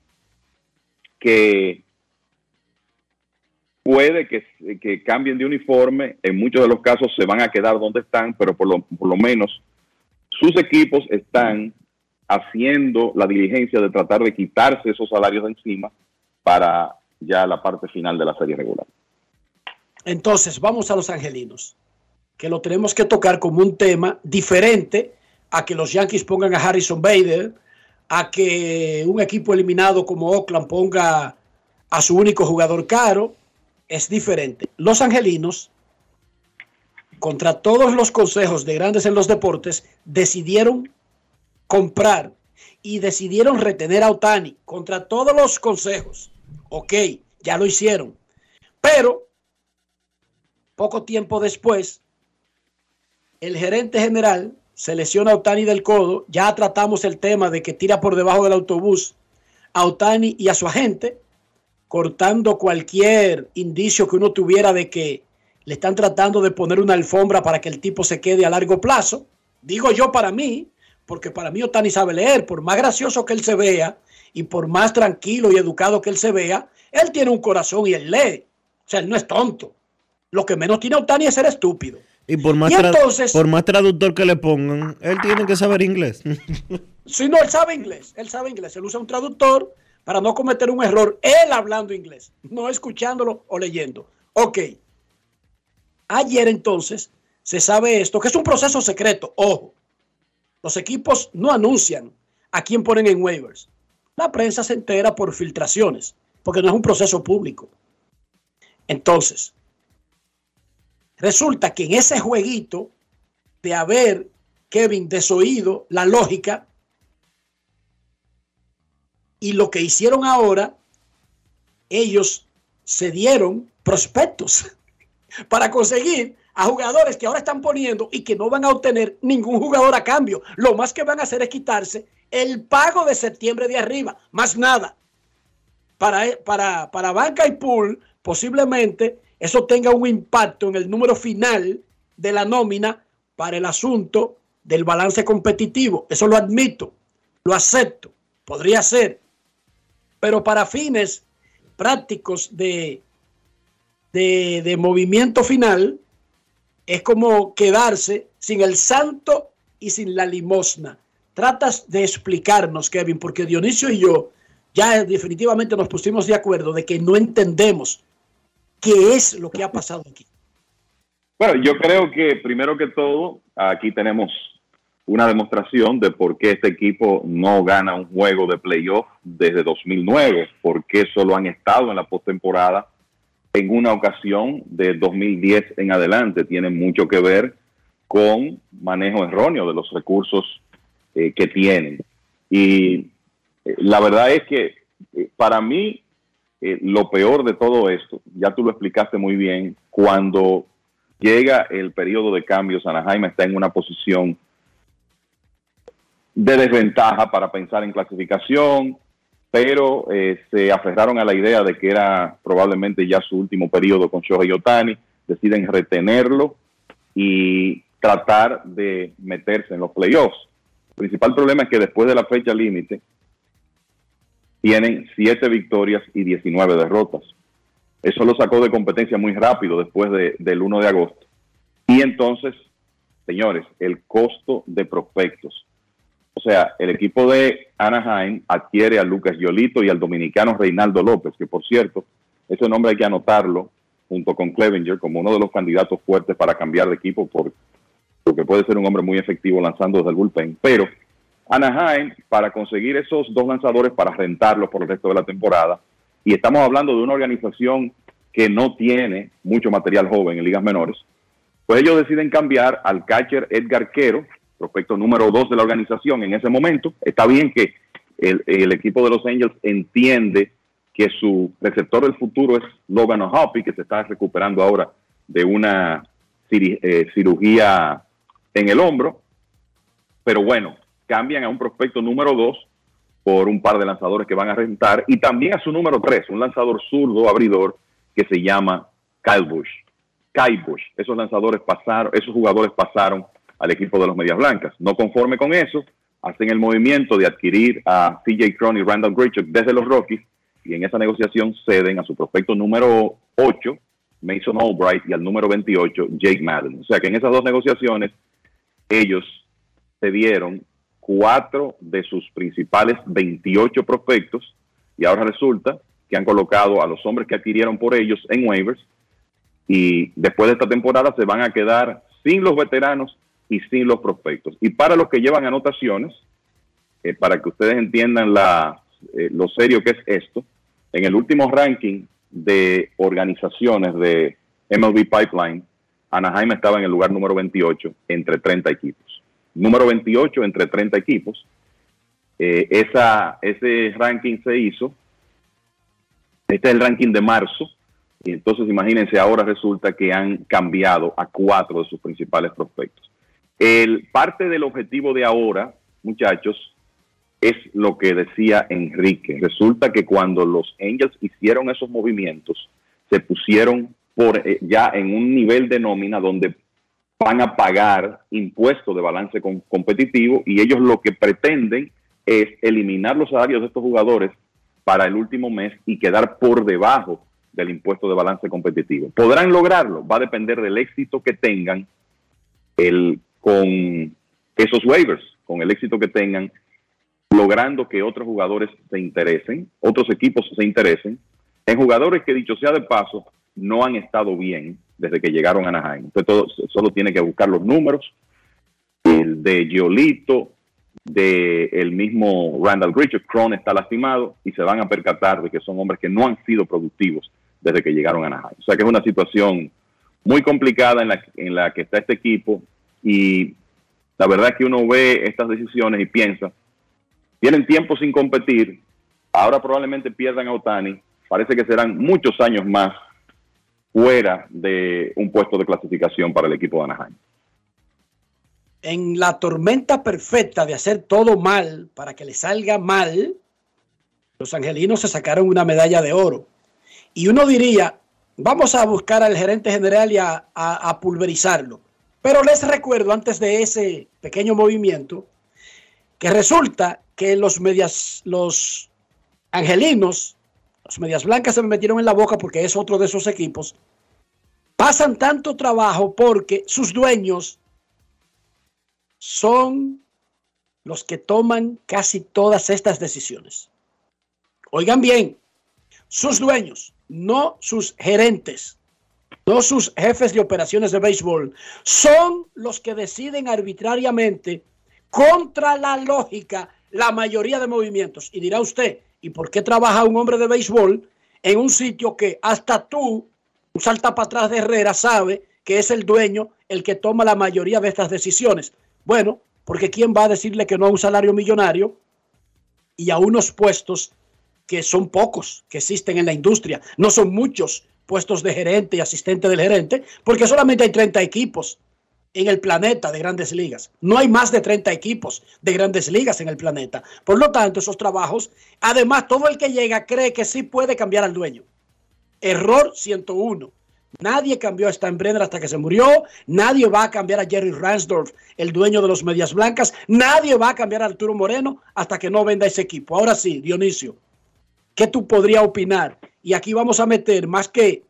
que puede que, que, cambien de uniforme, en muchos de los casos se van a quedar donde están, pero por lo, por lo menos sus equipos están haciendo la diligencia de tratar de quitarse esos salarios de encima para ya la parte final de la serie regular. Entonces, vamos a los angelinos, que lo tenemos que tocar como un tema diferente a que los Yankees pongan a Harrison Bader, a que un equipo eliminado como Oakland ponga a su único jugador caro, es diferente. Los angelinos, contra todos los consejos de grandes en los deportes, decidieron comprar y decidieron retener a Otani contra todos los consejos. Ok, ya lo hicieron. Pero, poco tiempo después, el gerente general se lesiona a Otani del codo. Ya tratamos el tema de que tira por debajo del autobús a Otani y a su agente cortando cualquier indicio que uno tuviera de que le están tratando de poner una alfombra para que el tipo se quede a largo plazo. Digo yo para mí, porque para mí Otani sabe leer, por más gracioso que él se vea y por más tranquilo y educado que él se vea, él tiene un corazón y él lee. O sea, él no es tonto. Lo que menos tiene Otani es ser estúpido. Y por más, por más traductor que le pongan, él tiene que saber inglés. si no, él sabe inglés. Él sabe inglés. Él usa un traductor para no cometer un error, él hablando inglés, no escuchándolo o leyendo. Ok. Ayer entonces se sabe esto, que es un proceso secreto. Ojo, los equipos no anuncian a quién ponen en waivers. La prensa se entera por filtraciones, porque no es un proceso público. Entonces, resulta que en ese jueguito de haber, Kevin, desoído la lógica, y lo que hicieron ahora, ellos se dieron prospectos para conseguir a jugadores que ahora están poniendo y que no van a obtener ningún jugador a cambio. Lo más que van a hacer es quitarse el pago de septiembre de arriba, más nada. Para, para, para banca y pool, posiblemente eso tenga un impacto en el número final de la nómina para el asunto del balance competitivo. Eso lo admito, lo acepto, podría ser pero para fines prácticos de, de, movimiento final, es como quedarse sin el santo y sin la limosna. Tratas de explicarnos, Kevin, porque Dionisio y yo ya definitivamente nos pusimos de acuerdo de que no entendemos qué es lo que ha pasado aquí. Bueno, yo creo que primero que todo, aquí tenemos una demostración de por qué este equipo no gana un juego de playoff desde 2009, por qué solo han estado en la postemporada en una ocasión de 2010 en adelante. Tiene mucho que ver con manejo erróneo de los recursos eh, que tienen. Y eh, la verdad es que eh, para mí eh, lo peor de todo esto, ya tú lo explicaste muy bien, cuando llega el periodo de cambios, Anaheim está en una posición de desventaja para pensar en clasificación, pero eh, se aferraron a la idea de que era probablemente ya su último periodo con Shohei Otani, deciden retenerlo y tratar de meterse en los playoffs. El principal problema es que después de la fecha límite tienen 7 victorias y 19 derrotas. Eso lo sacó de competencia muy rápido después del 1 de agosto. Y entonces, señores, el costo de prospectos o sea, el equipo de Anaheim adquiere a Lucas Yolito y al dominicano Reinaldo López, que por cierto, ese nombre hay que anotarlo junto con Clevenger como uno de los candidatos fuertes para cambiar de equipo por, porque puede ser un hombre muy efectivo lanzando desde el bullpen. Pero Anaheim, para conseguir esos dos lanzadores para rentarlos por el resto de la temporada, y estamos hablando de una organización que no tiene mucho material joven en ligas menores, pues ellos deciden cambiar al catcher Edgar Quero, prospecto número dos de la organización en ese momento. Está bien que el, equipo de los Angels entiende que su receptor del futuro es Logan O'Hoppy, que se está recuperando ahora de una eh, cirugía en el hombro. Pero bueno, cambian a un prospecto número dos por un par de lanzadores que van a rentar y también a su número tres, un lanzador zurdo abridor que se llama Kyle Bush. Kyle Bush. Esos lanzadores pasaron, esos jugadores pasaron al equipo de los Medias Blancas. No conforme con eso, hacen el movimiento de adquirir a CJ Cron y Randall Grichuk desde los Rockies y en esa negociación ceden a su prospecto número 8, Mason Albright, y al número 28, Jake Madden. O sea que en esas dos negociaciones ellos cedieron cuatro de sus principales 28 prospectos y ahora resulta que han colocado a los hombres que adquirieron por ellos en waivers y después de esta temporada se van a quedar sin los veteranos y sin los prospectos. Y para los que llevan anotaciones, eh, para que ustedes entiendan la, eh, lo serio que es esto, en el último ranking de organizaciones de MLB Pipeline, Anaheim estaba en el lugar número 28 entre 30 equipos. Número 28 entre 30 equipos. Eh, esa, ese ranking se hizo, este es el ranking de marzo, y entonces imagínense, ahora resulta que han cambiado a cuatro de sus principales prospectos. El, parte del objetivo de ahora, muchachos, es lo que decía Enrique. Resulta que cuando los Angels hicieron esos movimientos, se pusieron por eh, ya en un nivel de nómina donde van a pagar impuestos de balance competitivo y ellos lo que pretenden es eliminar los salarios de estos jugadores para el último mes y quedar por debajo del impuesto de balance competitivo. ¿Podrán lograrlo? Va a depender del éxito que tengan el con esos waivers, con el éxito que tengan, logrando que otros jugadores se interesen, otros equipos se interesen, en jugadores que dicho sea de paso, no han estado bien desde que llegaron a Anaheim. Entonces todo, solo tiene que buscar los números, el de Giolito, de el mismo Randall Richard, Cron está lastimado y se van a percatar de que son hombres que no han sido productivos desde que llegaron a Anaheim. O sea que es una situación muy complicada en la, en la que está este equipo y la verdad es que uno ve estas decisiones y piensa, tienen tiempo sin competir, ahora probablemente pierdan a Otani, parece que serán muchos años más fuera de un puesto de clasificación para el equipo de Anaheim. En la tormenta perfecta de hacer todo mal para que le salga mal, los angelinos se sacaron una medalla de oro. Y uno diría, vamos a buscar al gerente general y a pulverizarlo. Pero les recuerdo antes de ese pequeño movimiento que resulta que los medias, los angelinos, los medias blancas se me metieron en la boca porque es otro de esos equipos, pasan tanto trabajo porque sus dueños son los que toman casi todas estas decisiones. Oigan bien, sus dueños, no sus gerentes no sus jefes de operaciones de béisbol, son los que deciden arbitrariamente contra la lógica la mayoría de movimientos. Y dirá usted, ¿y por qué trabaja un hombre de béisbol en un sitio que hasta tú, un salta para atrás de Herrera, sabe que es el dueño el que toma la mayoría de estas decisiones? Bueno, porque ¿quién va a decirle que no a un salario millonario y a unos puestos que son pocos que existen en la industria. No son muchos puestos de gerente y asistente del gerente, porque solamente hay 30 equipos en el planeta de grandes ligas. No hay más de 30 equipos de grandes ligas en el planeta. Por lo tanto, esos trabajos, además, todo el que llega cree que sí puede cambiar al dueño. Error 101. Nadie cambió a Steinbrenner hasta que se murió. Nadie va a cambiar a Jerry Ransdorf, el dueño de los Medias Blancas. Nadie va a cambiar a Arturo Moreno hasta que no venda ese equipo. Ahora sí, Dionisio, ¿qué tú podrías opinar? Y aquí vamos a meter más que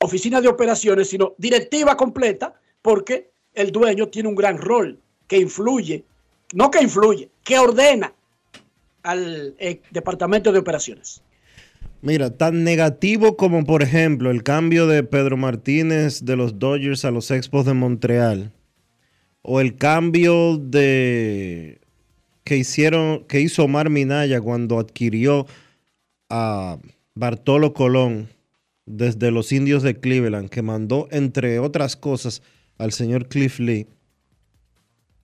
oficina de operaciones, sino directiva completa, porque el dueño tiene un gran rol que influye, no que influye, que ordena al eh, departamento de operaciones. Mira, tan negativo como por ejemplo el cambio de Pedro Martínez de los Dodgers a los Expos de Montreal o el cambio de que hicieron que hizo Omar Minaya cuando adquirió a Bartolo Colón desde los Indios de Cleveland que mandó entre otras cosas al señor Cliff Lee.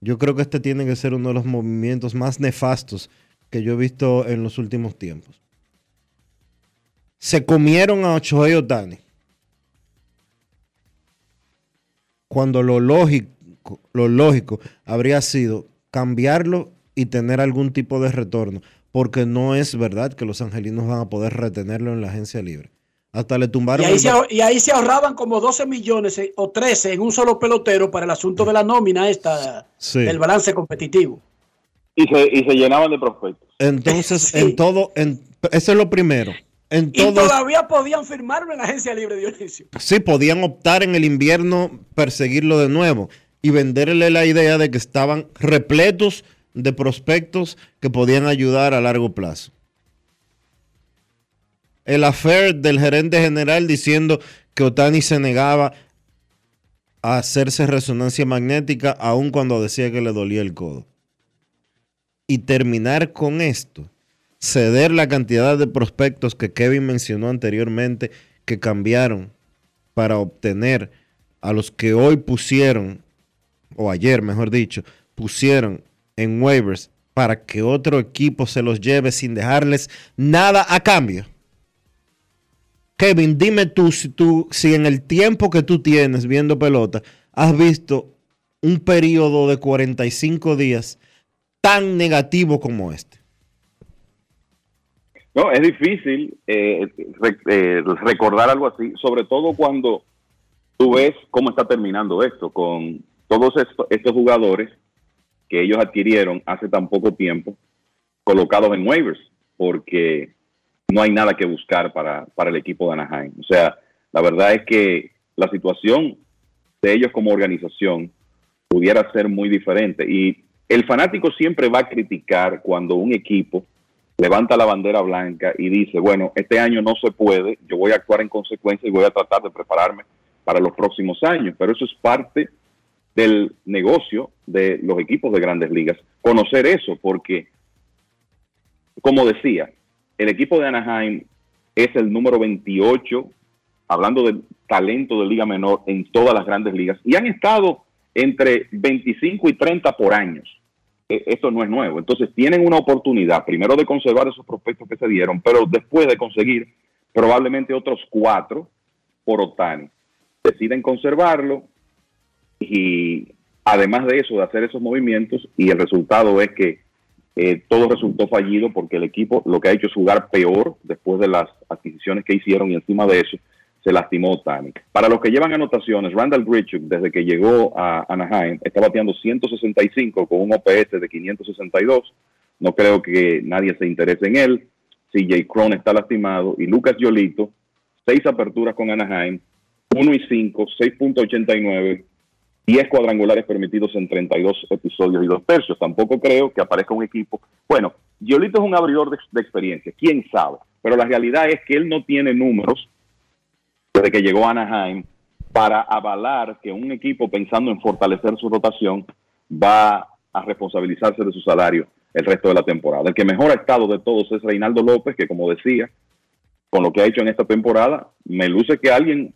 Yo creo que este tiene que ser uno de los movimientos más nefastos que yo he visto en los últimos tiempos se comieron a Ochoa Otani. Cuando lo lógico, lo lógico habría sido cambiarlo y tener algún tipo de retorno, porque no es verdad que los angelinos van a poder retenerlo en la agencia libre. Hasta le tumbaron. Y ahí, se, ahorraban como 12 millones eh, o 13 en un solo pelotero para el asunto de la nómina esta del balance competitivo. Y se, y se llenaban de prospectos. Entonces, en todo, en, eso es lo primero y todavía podían firmarlo en la agencia libre, Dionisio. Sí, podían optar en el invierno, perseguirlo de nuevo y venderle la idea de que estaban repletos de prospectos que podían ayudar a largo plazo. El affair del gerente general diciendo que Otani se negaba a hacerse resonancia magnética aun cuando decía que le dolía el codo. Y terminar con esto ceder la cantidad de prospectos que Kevin mencionó anteriormente que cambiaron para obtener a los que hoy pusieron, o ayer mejor dicho, pusieron en waivers para que otro equipo se los lleve sin dejarles nada a cambio. Kevin, dime tú si, tú, si en el tiempo que tú tienes viendo pelota, has visto un periodo de 45 días tan negativo como este. No, es difícil eh, eh, recordar algo así, sobre todo cuando tú ves cómo está terminando esto, con todos estos, jugadores que ellos adquirieron hace tan poco tiempo, colocados en waivers, porque no hay nada que buscar para, para el equipo de Anaheim. O sea, la verdad es que la situación de ellos como organización pudiera ser muy diferente. Y el fanático siempre va a criticar cuando un equipo levanta la bandera blanca y dice, bueno, este año no se puede, yo voy a actuar en consecuencia y voy a tratar de prepararme para los próximos años. Pero eso es parte del negocio de los equipos de grandes ligas. Conocer eso, porque, como decía, el equipo de Anaheim es el número 28, hablando del talento de liga menor en todas las grandes ligas, y han estado entre 25 y 30 por años. E, esto no es nuevo. Entonces tienen una oportunidad, primero de conservar esos prospectos que se dieron, pero después de conseguir probablemente otros cuatro por Otani. Deciden conservarlo y además de eso, de hacer esos movimientos, y el resultado es que eh, todo resultó fallido porque el equipo lo que ha hecho es jugar peor después de las adquisiciones que hicieron y encima de eso se lastimó Tani. Para los que llevan anotaciones, Randall Grichuk, desde que llegó a Anaheim, está bateando 165 con un OPS de 562. No creo que nadie se interese en él. CJ Cron está lastimado. Y Lucas Yolito, seis aperturas con Anaheim, 1 y 5, 6.89, 10 cuadrangulares permitidos en 32 episodios y dos tercios. Tampoco creo que aparezca un equipo. Bueno, Yolito es un abridor de, de experiencia, quién sabe. Pero la realidad es que él no tiene números desde que llegó a Anaheim para avalar que un equipo pensando en fortalecer su rotación va a responsabilizarse de su salario el resto de la temporada. El que mejor ha estado de todos es Reinaldo López, que como decía, con lo que ha hecho en esta temporada, me luce que alguien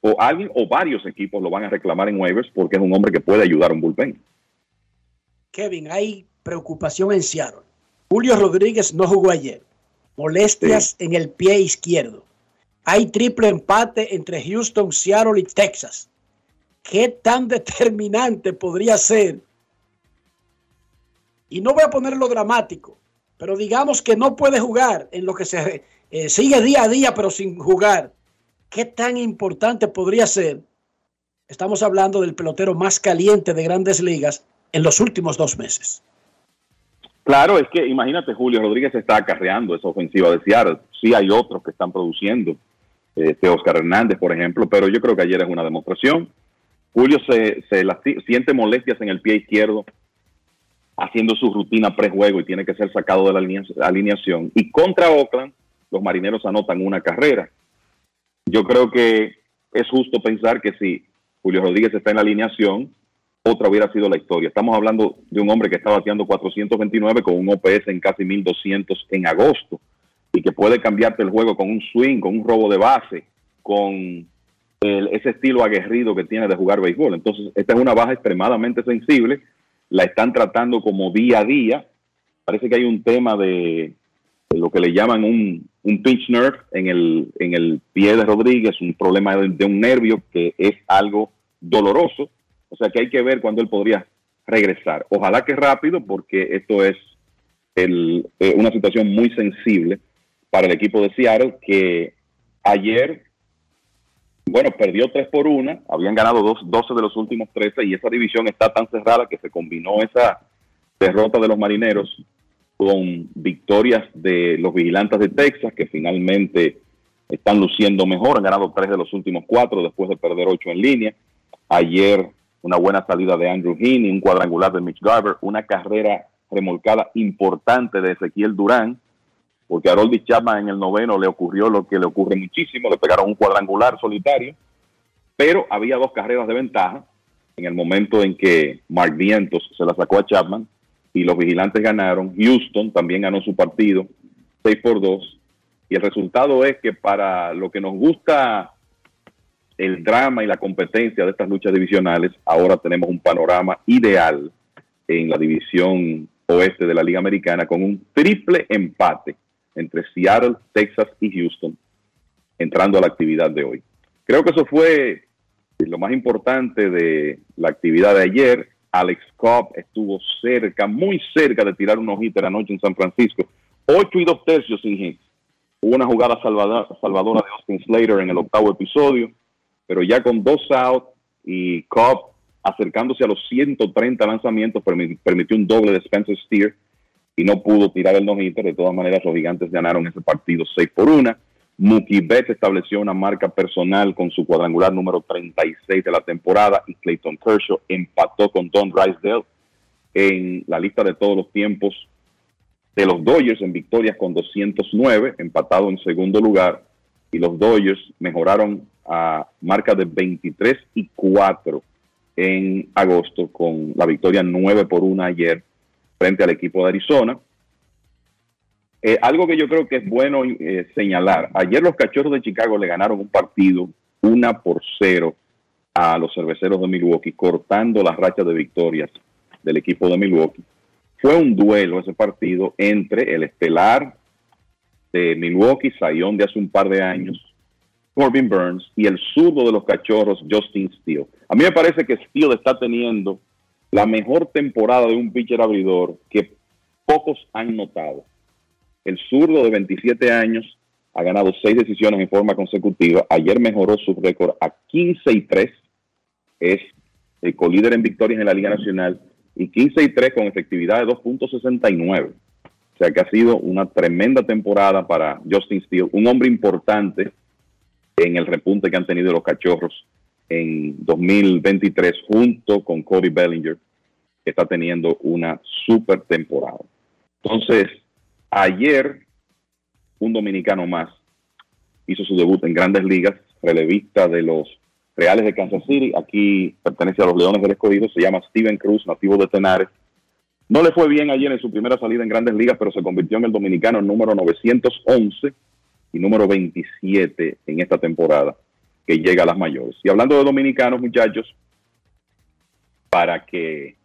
o alguien o varios equipos lo van a reclamar en waivers porque es un hombre que puede ayudar a un bullpen. Kevin, hay preocupación en Seattle. Julio Rodríguez no jugó ayer. molestias en el pie izquierdo. Hay triple empate entre Houston, Seattle y Texas. ¿Qué tan determinante podría ser? Y no voy a ponerlo dramático, pero digamos que no puede jugar en lo que se eh, sigue día a día, pero sin jugar. ¿Qué tan importante podría ser? Estamos hablando del pelotero más caliente de grandes ligas en los últimos dos meses. Claro, es que imagínate, Julio Rodríguez está acarreando esa ofensiva de Seattle. Sí hay otros que están produciendo, este Oscar Hernández, por ejemplo, pero yo creo que ayer es una demostración. Julio se, siente molestias en el pie izquierdo haciendo su rutina prejuego y tiene que ser sacado de la alineación. Y contra Oakland, los marineros anotan una carrera. Yo creo que es justo pensar que si Julio Rodríguez está en la alineación, otra hubiera sido la historia. Estamos hablando de un hombre que está bateando 429 con un OPS en casi 1200 en agosto y que puede cambiarte el juego con un swing, con un robo de base, con ese estilo aguerrido que tiene de jugar béisbol. Entonces, esta es una baja extremadamente sensible. La están tratando como día a día. Parece que hay un tema de, lo que le llaman un, un pinch nerve en el, en el pie de Rodríguez, un problema de un nervio que es algo doloroso o sea que hay que ver cuándo él podría regresar. Ojalá que rápido, porque esto es eh, una situación muy sensible para el equipo de Seattle, que ayer, bueno, perdió 3 por 1, habían ganado dos, 12 de los últimos 13 y esa división está tan cerrada que se combinó esa derrota de los marineros con victorias de los vigilantes de Texas, que finalmente están luciendo mejor, han ganado 3 de los últimos 4 después de perder 8 en línea. Ayer una buena salida de Andrew Heaney, un cuadrangular de Mitch Garber, una carrera remolcada importante de Ezequiel Durán, porque a Roldy Chapman en el noveno le ocurrió lo que le ocurre muchísimo, le pegaron un cuadrangular solitario, pero había dos carreras de ventaja en el momento en que Mark Vientos se la sacó a Chapman y los vigilantes ganaron. Houston también ganó su partido 6 por 2 y el resultado es que para lo que nos gusta el drama y la competencia de estas luchas divisionales, ahora tenemos un panorama ideal en la división oeste de la Liga Americana con un triple empate entre Seattle, Texas y Houston entrando a la actividad de hoy. Creo que eso fue lo más importante de la actividad de ayer. Alex Cobb estuvo cerca, muy cerca de tirar un hitter anoche en San Francisco. Ocho y dos tercios sin hits. Hubo una jugada salvadora de Austin Slater en el octavo episodio pero ya con dos outs y Cobb acercándose a los 130 lanzamientos, permitió un doble de Spencer Steer y no pudo tirar el no De todas maneras, los gigantes ganaron ese partido 6 por 1. Mookie Betts estableció una marca personal con su cuadrangular número 36 de la temporada y Clayton Kershaw empató con Don Drysdale en la lista de todos los tiempos de los Dodgers en victorias con 209, empatado en segundo lugar. Y los Dodgers mejoraron a marca de 23 y 4 en agosto con la victoria 9 por 1 ayer frente al equipo de Arizona. Eh, algo que yo creo que es bueno eh, señalar, ayer los Cachorros de Chicago le ganaron un partido 1 por 0 a los cerveceros de Milwaukee, cortando las rachas de victorias del equipo de Milwaukee. Fue un duelo ese partido entre el estelar de Milwaukee, Sayón de hace un par de años, Corbin Burns y el zurdo de los cachorros, Justin Steele. A mí me parece que Steele está teniendo la mejor temporada de un pitcher abridor que pocos han notado. El zurdo de 27 años ha ganado seis decisiones en forma consecutiva. Ayer mejoró su récord a 15 y 3. Es el colíder en victorias en la Liga Nacional y 15 y 3 con efectividad de 2.69. O sea que ha sido una tremenda temporada para Justin Steele, un hombre importante en el repunte que han tenido los cachorros en 2023 junto con Cody Bellinger, que está teniendo una super temporada. Entonces, ayer un dominicano más hizo su debut en grandes ligas, relevista de los Reales de Kansas City, aquí pertenece a los Leones del Escogido, se llama Steven Cruz, nativo de Tenares. No le fue bien ayer en su primera salida en grandes ligas, pero se convirtió en el dominicano número 911 y número 27 en esta temporada que llega a las mayores. Y hablando de dominicanos, muchachos, para que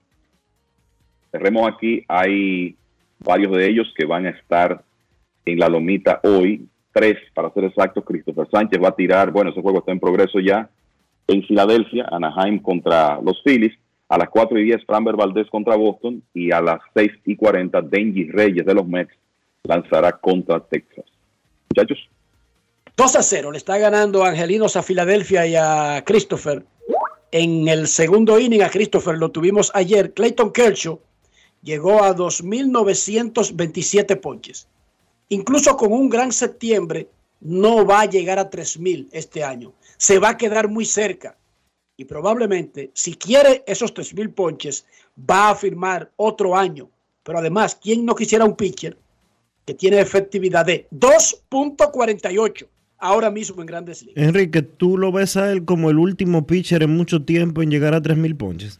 cerremos aquí, hay varios de ellos que van a estar en la lomita hoy. Tres, para ser exactos, Christopher Sánchez va a tirar, bueno, ese juego está en progreso ya, en Filadelfia, Anaheim contra los Phillies. A las 4 y 10, Framber Valdez contra Boston. Y a las 6 y 40, Denji Reyes de los Mets lanzará contra Texas. Muchachos. 2 a 0 le está ganando Angelinos a Filadelfia y a Christopher. En el segundo inning a Christopher lo tuvimos ayer. Clayton Kershaw llegó a 2.927 ponches. Incluso con un gran septiembre no va a llegar a 3.000 este año. Se va a quedar muy cerca. Y probablemente, si quiere esos 3.000 ponches, va a firmar otro año. Pero además, ¿quién no quisiera un pitcher que tiene efectividad de 2.48 ahora mismo en Grandes Ligas? Enrique, ¿tú lo ves a él como el último pitcher en mucho tiempo en llegar a 3.000 ponches?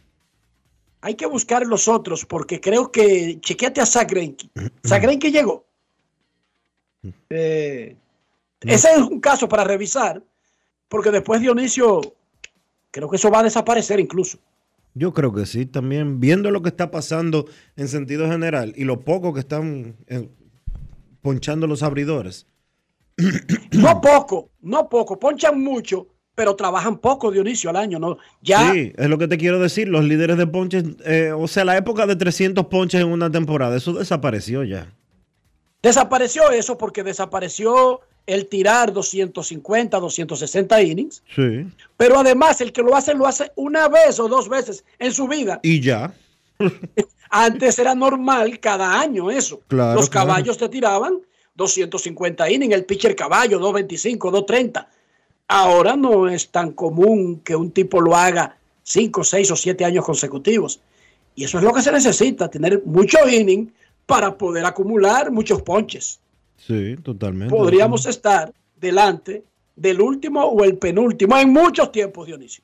Hay que buscar los otros porque creo que, chequeate a. Zach Greinke llegó. Eh, ese es un caso para revisar porque después Dionisio, creo que eso va a desaparecer incluso. Yo creo que sí, también viendo lo que está pasando en sentido general y lo poco que están eh, ponchando los abridores. No poco, no poco, ponchan mucho, pero trabajan poco, Dionisio, al año, ¿no? Ya, Sí, es lo que te quiero decir, los líderes de ponches, eh, o sea, la época de 300 ponches en una temporada, eso desapareció ya. Desapareció eso porque desapareció el tirar 250, 260 innings, Sí. pero además el que lo hace lo hace una vez o dos veces en su vida. Y ya. Antes era normal cada año eso. Claro, Los claro. caballos te tiraban 250 innings, el pitcher caballo 225, 230. Ahora no es tan común que un tipo lo haga 5, 6 o 7 años consecutivos. Y eso es lo que se necesita, tener mucho inning para poder acumular muchos ponches. Sí, totalmente. Podríamos estar delante del último o el penúltimo en muchos tiempos, Dionisio.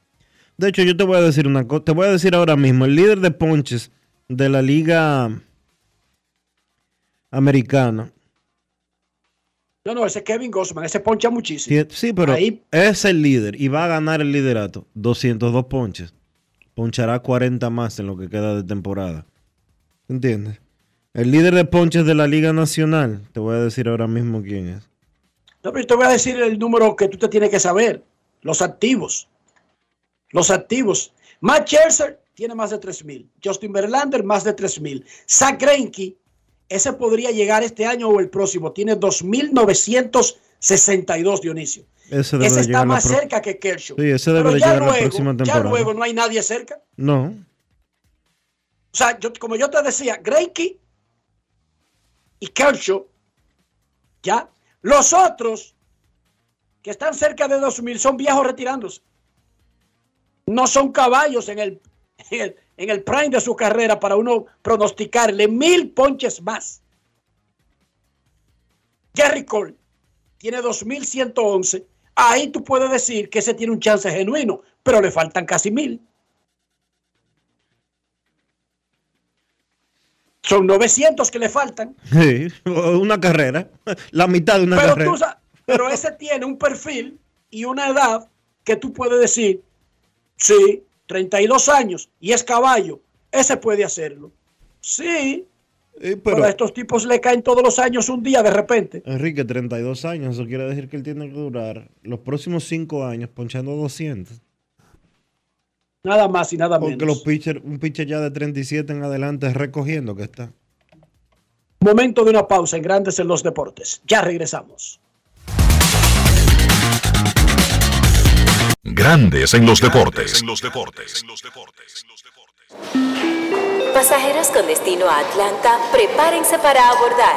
De hecho, yo te voy a decir una cosa, te voy a decir ahora mismo, el líder de ponches de la liga americana, No, no, ese es Kevin Gossman, ese poncha muchísimo. sí, sí, pero Ahí- es el líder y va a ganar el liderato, 202 ponches. Ponchará 40 más en lo que queda de temporada. ¿Entiendes? El líder de ponches de la Liga Nacional, te voy a decir ahora mismo quién es. No, pero yo te voy a decir el número que tú te tienes que saber. Los activos. Los activos. Matt Scherzer tiene más de 3.000. Justin Verlander más de 3.000. Zach Greinke, ese podría llegar este año o el próximo. Tiene 2.962, Dionisio. Ese debe Ese está más cerca que Kershaw. Sí, ese debe Pero ya llegar la luego, Ya luego no hay nadie cerca. No, O sea, yo- como yo te decía, Greinke y Kershaw, ya. Los otros que están cerca de 2000 son viejos retirándose. No son caballos en el, en el, en el prime de su carrera para uno pronosticarle mil ponches más. Gary Cole tiene 2111. Ahí tú puedes decir que ese tiene un chance genuino, pero le faltan casi mil. Son 900 que le faltan. sí, una carrera, la mitad de una Pero, carrera. tú pero ese tiene un perfil y una edad que tú puedes decir, sí, 32 años y es caballo, ese puede hacerlo. Sí, pero, a estos tipos le caen todos los años un día de repente. Enrique, 32 años, eso quiere decir que él tiene que durar los próximos 5 años ponchando 200. Nada más y nada Porque menos. los pitchers, un pitcher ya de 37 en adelante recogiendo que está. Momento de una pausa en Grandes en los Deportes. Ya regresamos. Grandes en los deportes. Pasajeros con destino a Atlanta, prepárense para abordar.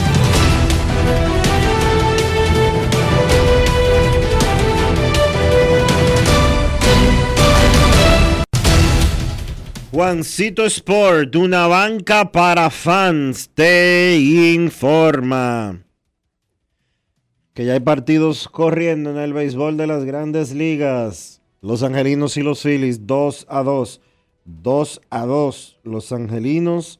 Juancito Sport, una banca para fans, te informa que ya hay partidos corriendo en el béisbol de las grandes ligas. Los Angelinos y los Phillies 2 a 2. 2 a 2 los Angelinos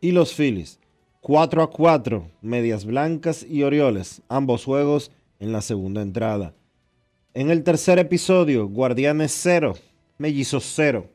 y los Phillies. 4 a 4 Medias Blancas y Orioles. Ambos juegos en la segunda entrada. En el tercer episodio, Guardianes 0, Mellizos 0.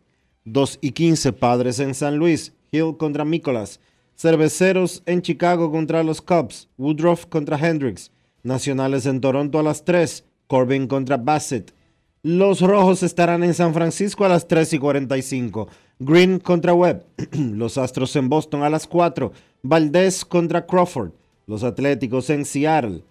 2 y 15 Padres en San Luis, Hill contra Nicholas, Cerveceros en Chicago contra los Cubs, Woodruff contra Hendricks, Nacionales en Toronto a las 3, Corbin contra Bassett. Los Rojos estarán en San Francisco a las 3 y 45, Green contra Webb, los Astros en Boston a las 4, Valdez contra Crawford, los Atléticos en Seattle,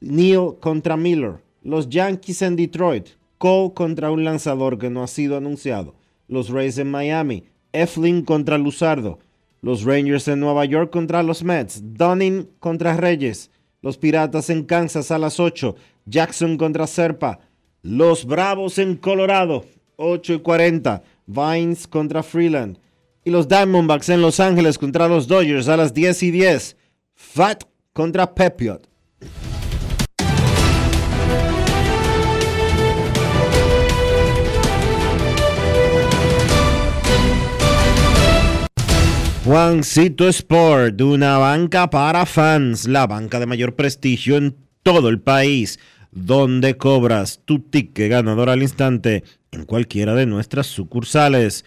Neal contra Miller, los Yankees en Detroit, Cole contra un lanzador que no ha sido anunciado los Rays en Miami, Eflin contra Luzardo, los Rangers en Nueva York contra los Mets, Dunning contra Reyes, los Piratas en Kansas a las 8, Jackson contra Serpa, los Bravos en Colorado, 8 y 40, Vines contra Freeland, y los Diamondbacks en Los Ángeles contra los Dodgers a las 10 y 10, Fat contra Pepiot. Juancito Sport, una banca para fans, la banca de mayor prestigio en todo el país, donde cobras tu ticket ganador al instante en cualquiera de nuestras sucursales.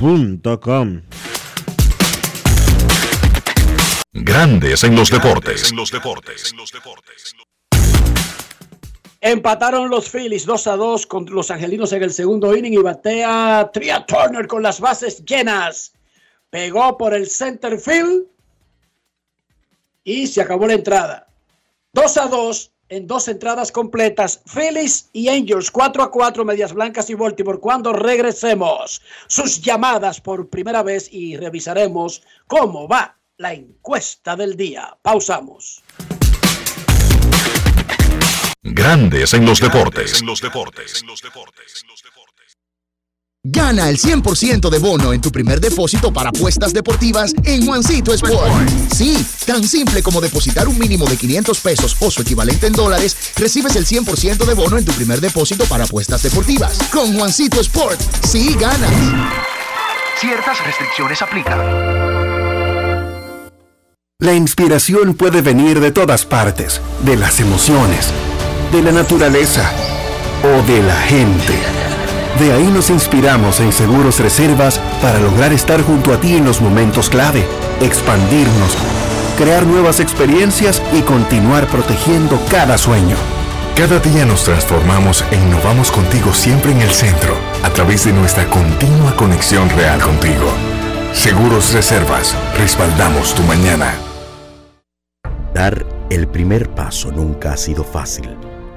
invierterd.com. Grandes en los deportes. Empataron los Phillies 2 a 2 con los angelinos en el segundo inning y batea Tria Turner con las bases llenas. Pegó por el center field y se acabó la entrada. 2 a 2 en dos entradas completas. Phillies y Angels 4 a 4, Medias Blancas y Baltimore. Cuando regresemos, sus llamadas por primera vez y revisaremos cómo va la encuesta del día. Pausamos. Grandes en los deportes. En los deportes. Gana el 100% de bono en tu primer depósito para apuestas deportivas en Juancito Sport. Sí, tan simple como depositar un mínimo de 500 pesos o su equivalente en dólares, recibes el 100% de bono en tu primer depósito para apuestas deportivas. Con Juancito Sport, sí ganas. Ciertas restricciones aplican. La inspiración puede venir de todas partes, de las emociones, de la naturaleza o de la gente. De ahí nos inspiramos en Seguros Reservas para lograr estar junto a ti en los momentos clave, expandirnos, crear nuevas experiencias y continuar protegiendo cada sueño. Cada día nos transformamos e innovamos contigo siempre en el centro, a través de nuestra continua conexión real contigo. Seguros Reservas, respaldamos tu mañana. Dar el primer paso nunca ha sido fácil,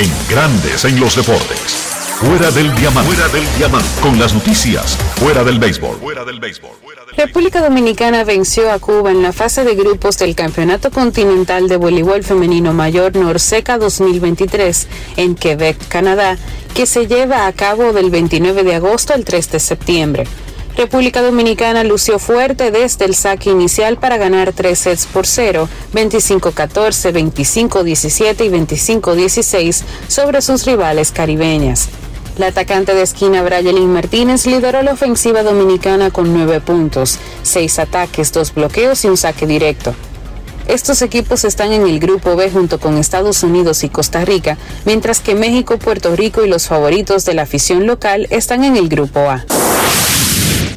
En Grandes en los Deportes. Fuera del diamante. Fuera del diamante. Con las noticias. Fuera del béisbol. Fuera del béisbol. República Dominicana venció a Cuba en la fase de grupos del Campeonato Continental de Voleibol Femenino Mayor Norseca 2023 en Quebec, Canadá, que se lleva a cabo del 29 de agosto al 3 de septiembre. República Dominicana lució fuerte desde el saque inicial para ganar tres sets por cero, 25-14, 25-17 y 25-16 sobre sus rivales caribeñas. La atacante de esquina Brayelin Martínez lideró la ofensiva dominicana con nueve puntos, seis ataques, dos bloqueos y un saque directo. Estos equipos están en el Grupo B junto con Estados Unidos y Costa Rica, mientras que México, Puerto Rico y los favoritos de la afición local están en el Grupo A.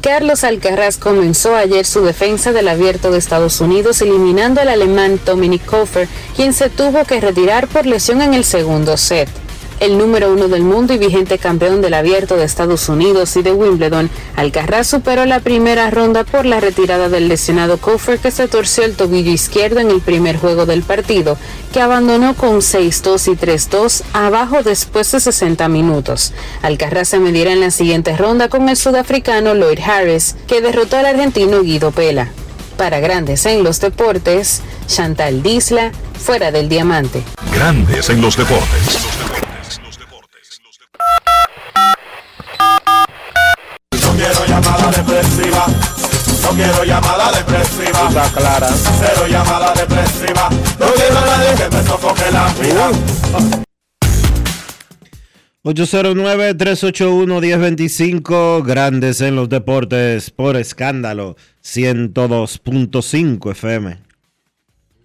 Carlos Alcaraz comenzó ayer su defensa del abierto de Estados Unidos eliminando al alemán Dominic Kofer, quien se tuvo que retirar por lesión en el segundo set. El número uno del mundo y vigente campeón del abierto de Estados Unidos y de Wimbledon, Alcaraz superó la primera ronda por la retirada del lesionado Kofer que se torció el tobillo izquierdo en el primer juego del partido, que abandonó con 6-2 y 3-2 abajo después de 60 minutos. Alcaraz se medirá en la siguiente ronda con el sudafricano Lloyd Harris, que derrotó al argentino Guido Pela. Para Grandes en los Deportes, Chantal Disla, fuera del diamante. Grandes en los Deportes. Llamada depresiva. No quiero llamada depresiva. Está clara. Cero llamada depresiva. No quiero a nadie que me sofoque la vida. 809-381-1025, Grandes en los Deportes, por escándalo, 102.5 FM.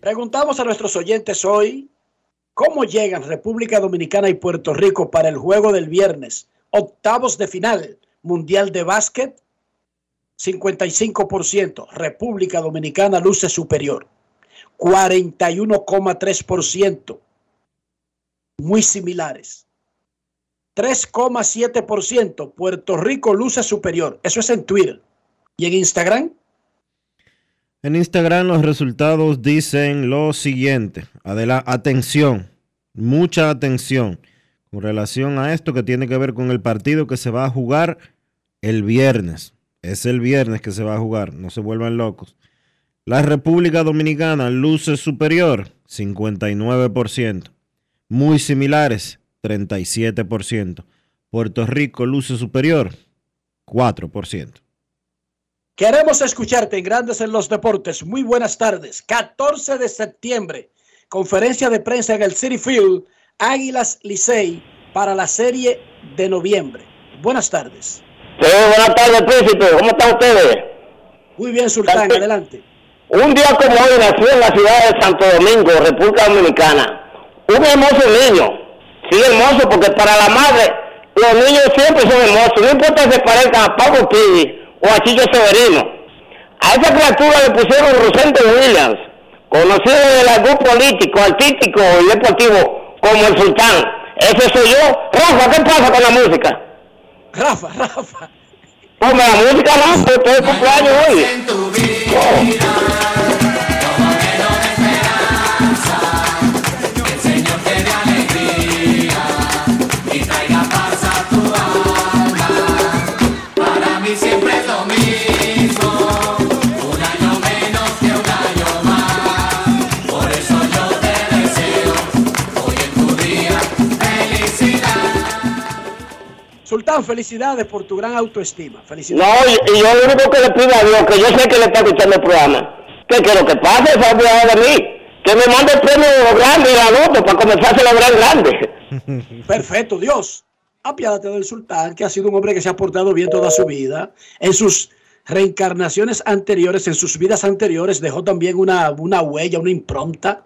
Preguntamos a nuestros oyentes hoy cómo llegan República Dominicana y Puerto Rico para el juego del viernes, octavos de final, Mundial de Básquet, 55%, República Dominicana luce superior, 41,3%, muy similares. 3,7%. Puerto Rico luce superior. Eso es en Twitter. ¿Y en Instagram? En Instagram los resultados dicen lo siguiente. Adela atención, mucha atención con relación a esto que tiene que ver con el partido que se va a jugar el viernes. Es el viernes que se va a jugar, no se vuelvan locos. La República Dominicana luce superior, 59%. Muy similares, 37%. Puerto Rico luce superior, 4%. Queremos escucharte en Grandes en los Deportes. Muy buenas tardes. 14 de septiembre, conferencia de prensa en el City Field, Águilas Licey para la serie de noviembre. Buenas tardes. Sí, buenas tardes, príncipe. ¿Cómo están ustedes? Muy bien, Sultán, adelante. Un día como hoy nació en la ciudad de Santo Domingo, República Dominicana, un hermoso niño. Sí, hermoso, porque para la madre los niños siempre son hermosos. No importa si se parezcan a Pablo Pidi o a Chicho Severino. A esa criatura le pusieron Rosente Williams, conocido en algún político, artístico y deportivo como el Sultán. Ese soy yo. Rafa, ¿qué pasa con la música? Rafa, Rafa. Hombre, la música no, pues todo el cumpleaños hoy. Felicidades por tu gran autoestima. No, Felicidades. y, y yo lo único que le pido a Dios, que yo sé que le está escuchando el programa, que, que lo que pase es de mí, que me mande el premio grande y la nota para comenzar a celebrar grande. Perfecto, Dios. Apiádate del sultán, que ha sido un hombre que se ha portado bien toda su vida. En sus reencarnaciones anteriores, en sus vidas anteriores, dejó también una, una huella, una impronta.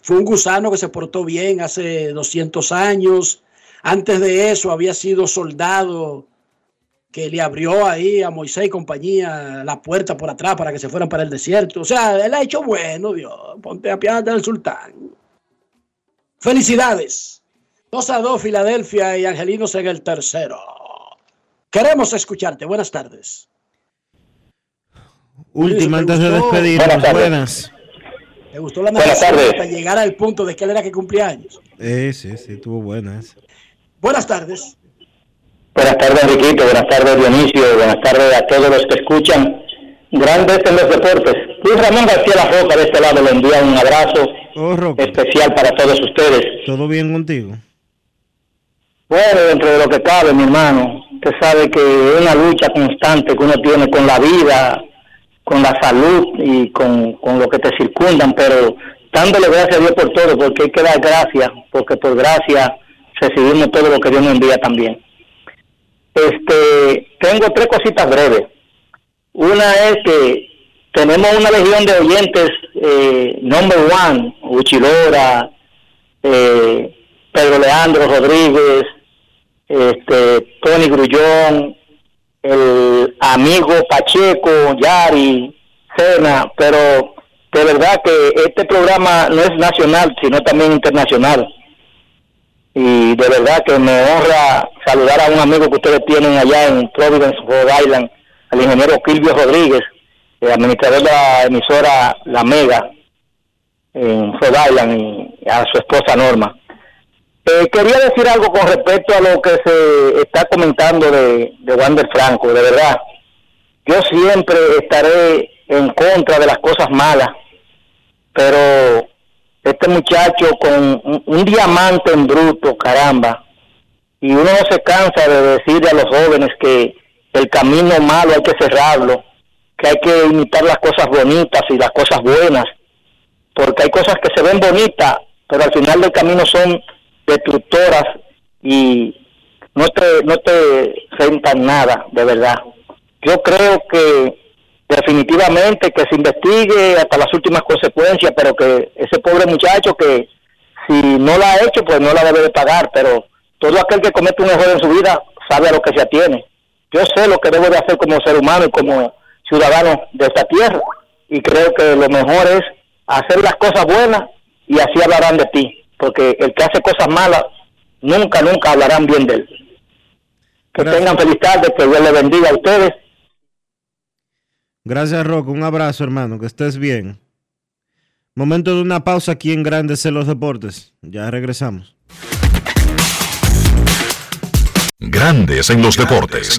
Fue un gusano que se portó bien hace 200 años. Antes de eso había sido soldado que le abrió ahí a Moisés y compañía la puerta por atrás para que se fueran para el desierto. O sea, él ha hecho bueno, Dios. Ponte a piedad del sultán. Felicidades. 2 a 2 Filadelfia y Angelinos en el tercero. Queremos escucharte. Buenas tardes. Última antes de despedirnos. Buenas tardes. Buenas. ¿Te gustó la Buenas narración tardes. hasta llegar al punto de que él era que cumplía años? Eh, sí, sí, estuvo buena esa. Buenas tardes. Buenas tardes, Enriquito. Buenas tardes, Dionisio. Buenas tardes a todos los que escuchan. Grandes en los deportes. Luis Ramón García La Roca de este lado le envía un abrazo especial para todos ustedes. ¿Todo bien contigo? Bueno, dentro de lo que cabe, mi hermano, usted sabe que es una lucha constante que uno tiene con la vida, con la salud y con, con lo que te circundan, pero dándole gracias a Dios por todo, porque hay que dar gracias, porque por gracia recibimos todo lo que Dios nos envía también. Este, tengo tres cositas breves. Una es que tenemos una legión de oyentes, eh, number one, Uchilora, eh, Pedro Leandro Rodríguez, este, Tony Grullón, el amigo Pacheco, Yari, Sena, pero de verdad que este programa no es nacional, sino también internacional. Y de verdad que me honra saludar a un amigo que ustedes tienen allá en Providence, Rhode Island, al ingeniero Kilvio Rodríguez, el administrador de la emisora La Mega en Rhode Island, y a su esposa Norma. Eh, quería decir algo con respecto a lo que se está comentando de Wander Franco, de verdad. Yo siempre estaré en contra de las cosas malas, pero este muchacho con un, diamante en bruto, caramba, y uno no se cansa de decirle a los jóvenes que el camino malo hay que cerrarlo, que hay que imitar las cosas bonitas y las cosas buenas, porque hay cosas que se ven bonitas, pero al final del camino son destructoras y no te, no te rentan nada, de verdad. Yo creo que definitivamente que se investigue hasta las últimas consecuencias, pero que ese pobre muchacho que si no la ha hecho, pues no la debe de pagar, pero todo aquel que comete un error en su vida sabe a lo que se atiene. Yo sé lo que debo de hacer como ser humano y como ciudadano de esta tierra, y creo que lo mejor es hacer las cosas buenas y así hablarán de ti, porque el que hace cosas malas nunca, nunca hablarán bien de él. Que tengan feliz tarde, que Dios les bendiga a ustedes Gracias, Rocco. Un abrazo, hermano. Que estés bien. Momento de una pausa aquí en Grandes en los Deportes. Ya regresamos. Grandes en los deportes.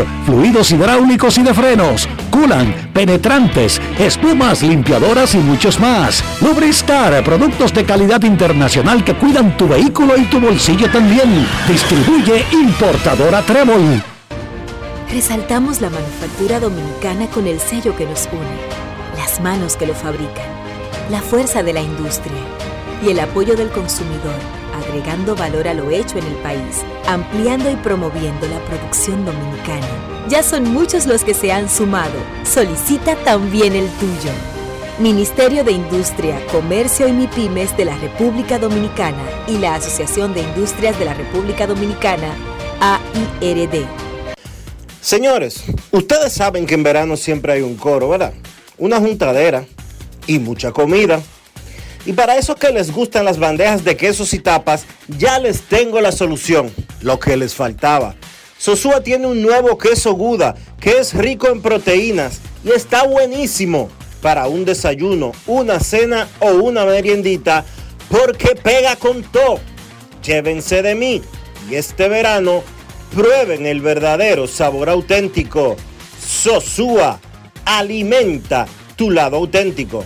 fluidos hidráulicos y de frenos, culan, penetrantes, espumas, limpiadoras y muchos más. Lubristar, productos de calidad internacional que cuidan tu vehículo y tu bolsillo también. Distribuye importadora Trébol. Resaltamos la manufactura dominicana con el sello que nos une, las manos que lo fabrican, la fuerza de la industria y el apoyo del consumidor, agregando valor a lo hecho en el país, ampliando y promoviendo la producción dominicana. Ya son muchos los que se han sumado. Solicita también el tuyo. Ministerio de Industria, Comercio y MIPIMES de la República Dominicana y la Asociación de Industrias de la República Dominicana, AIRD. Señores, ustedes saben que en verano siempre hay un coro, ¿verdad? Una juntadera y mucha comida. Y para esos que les gustan las bandejas de quesos y tapas, ya les tengo la solución, lo que les faltaba. Sosúa tiene un nuevo queso Guda que es rico en proteínas y está buenísimo para un desayuno, una cena o una meriendita porque pega con todo. Llévense de mí y este verano prueben el verdadero sabor auténtico. Sosúa alimenta tu lado auténtico.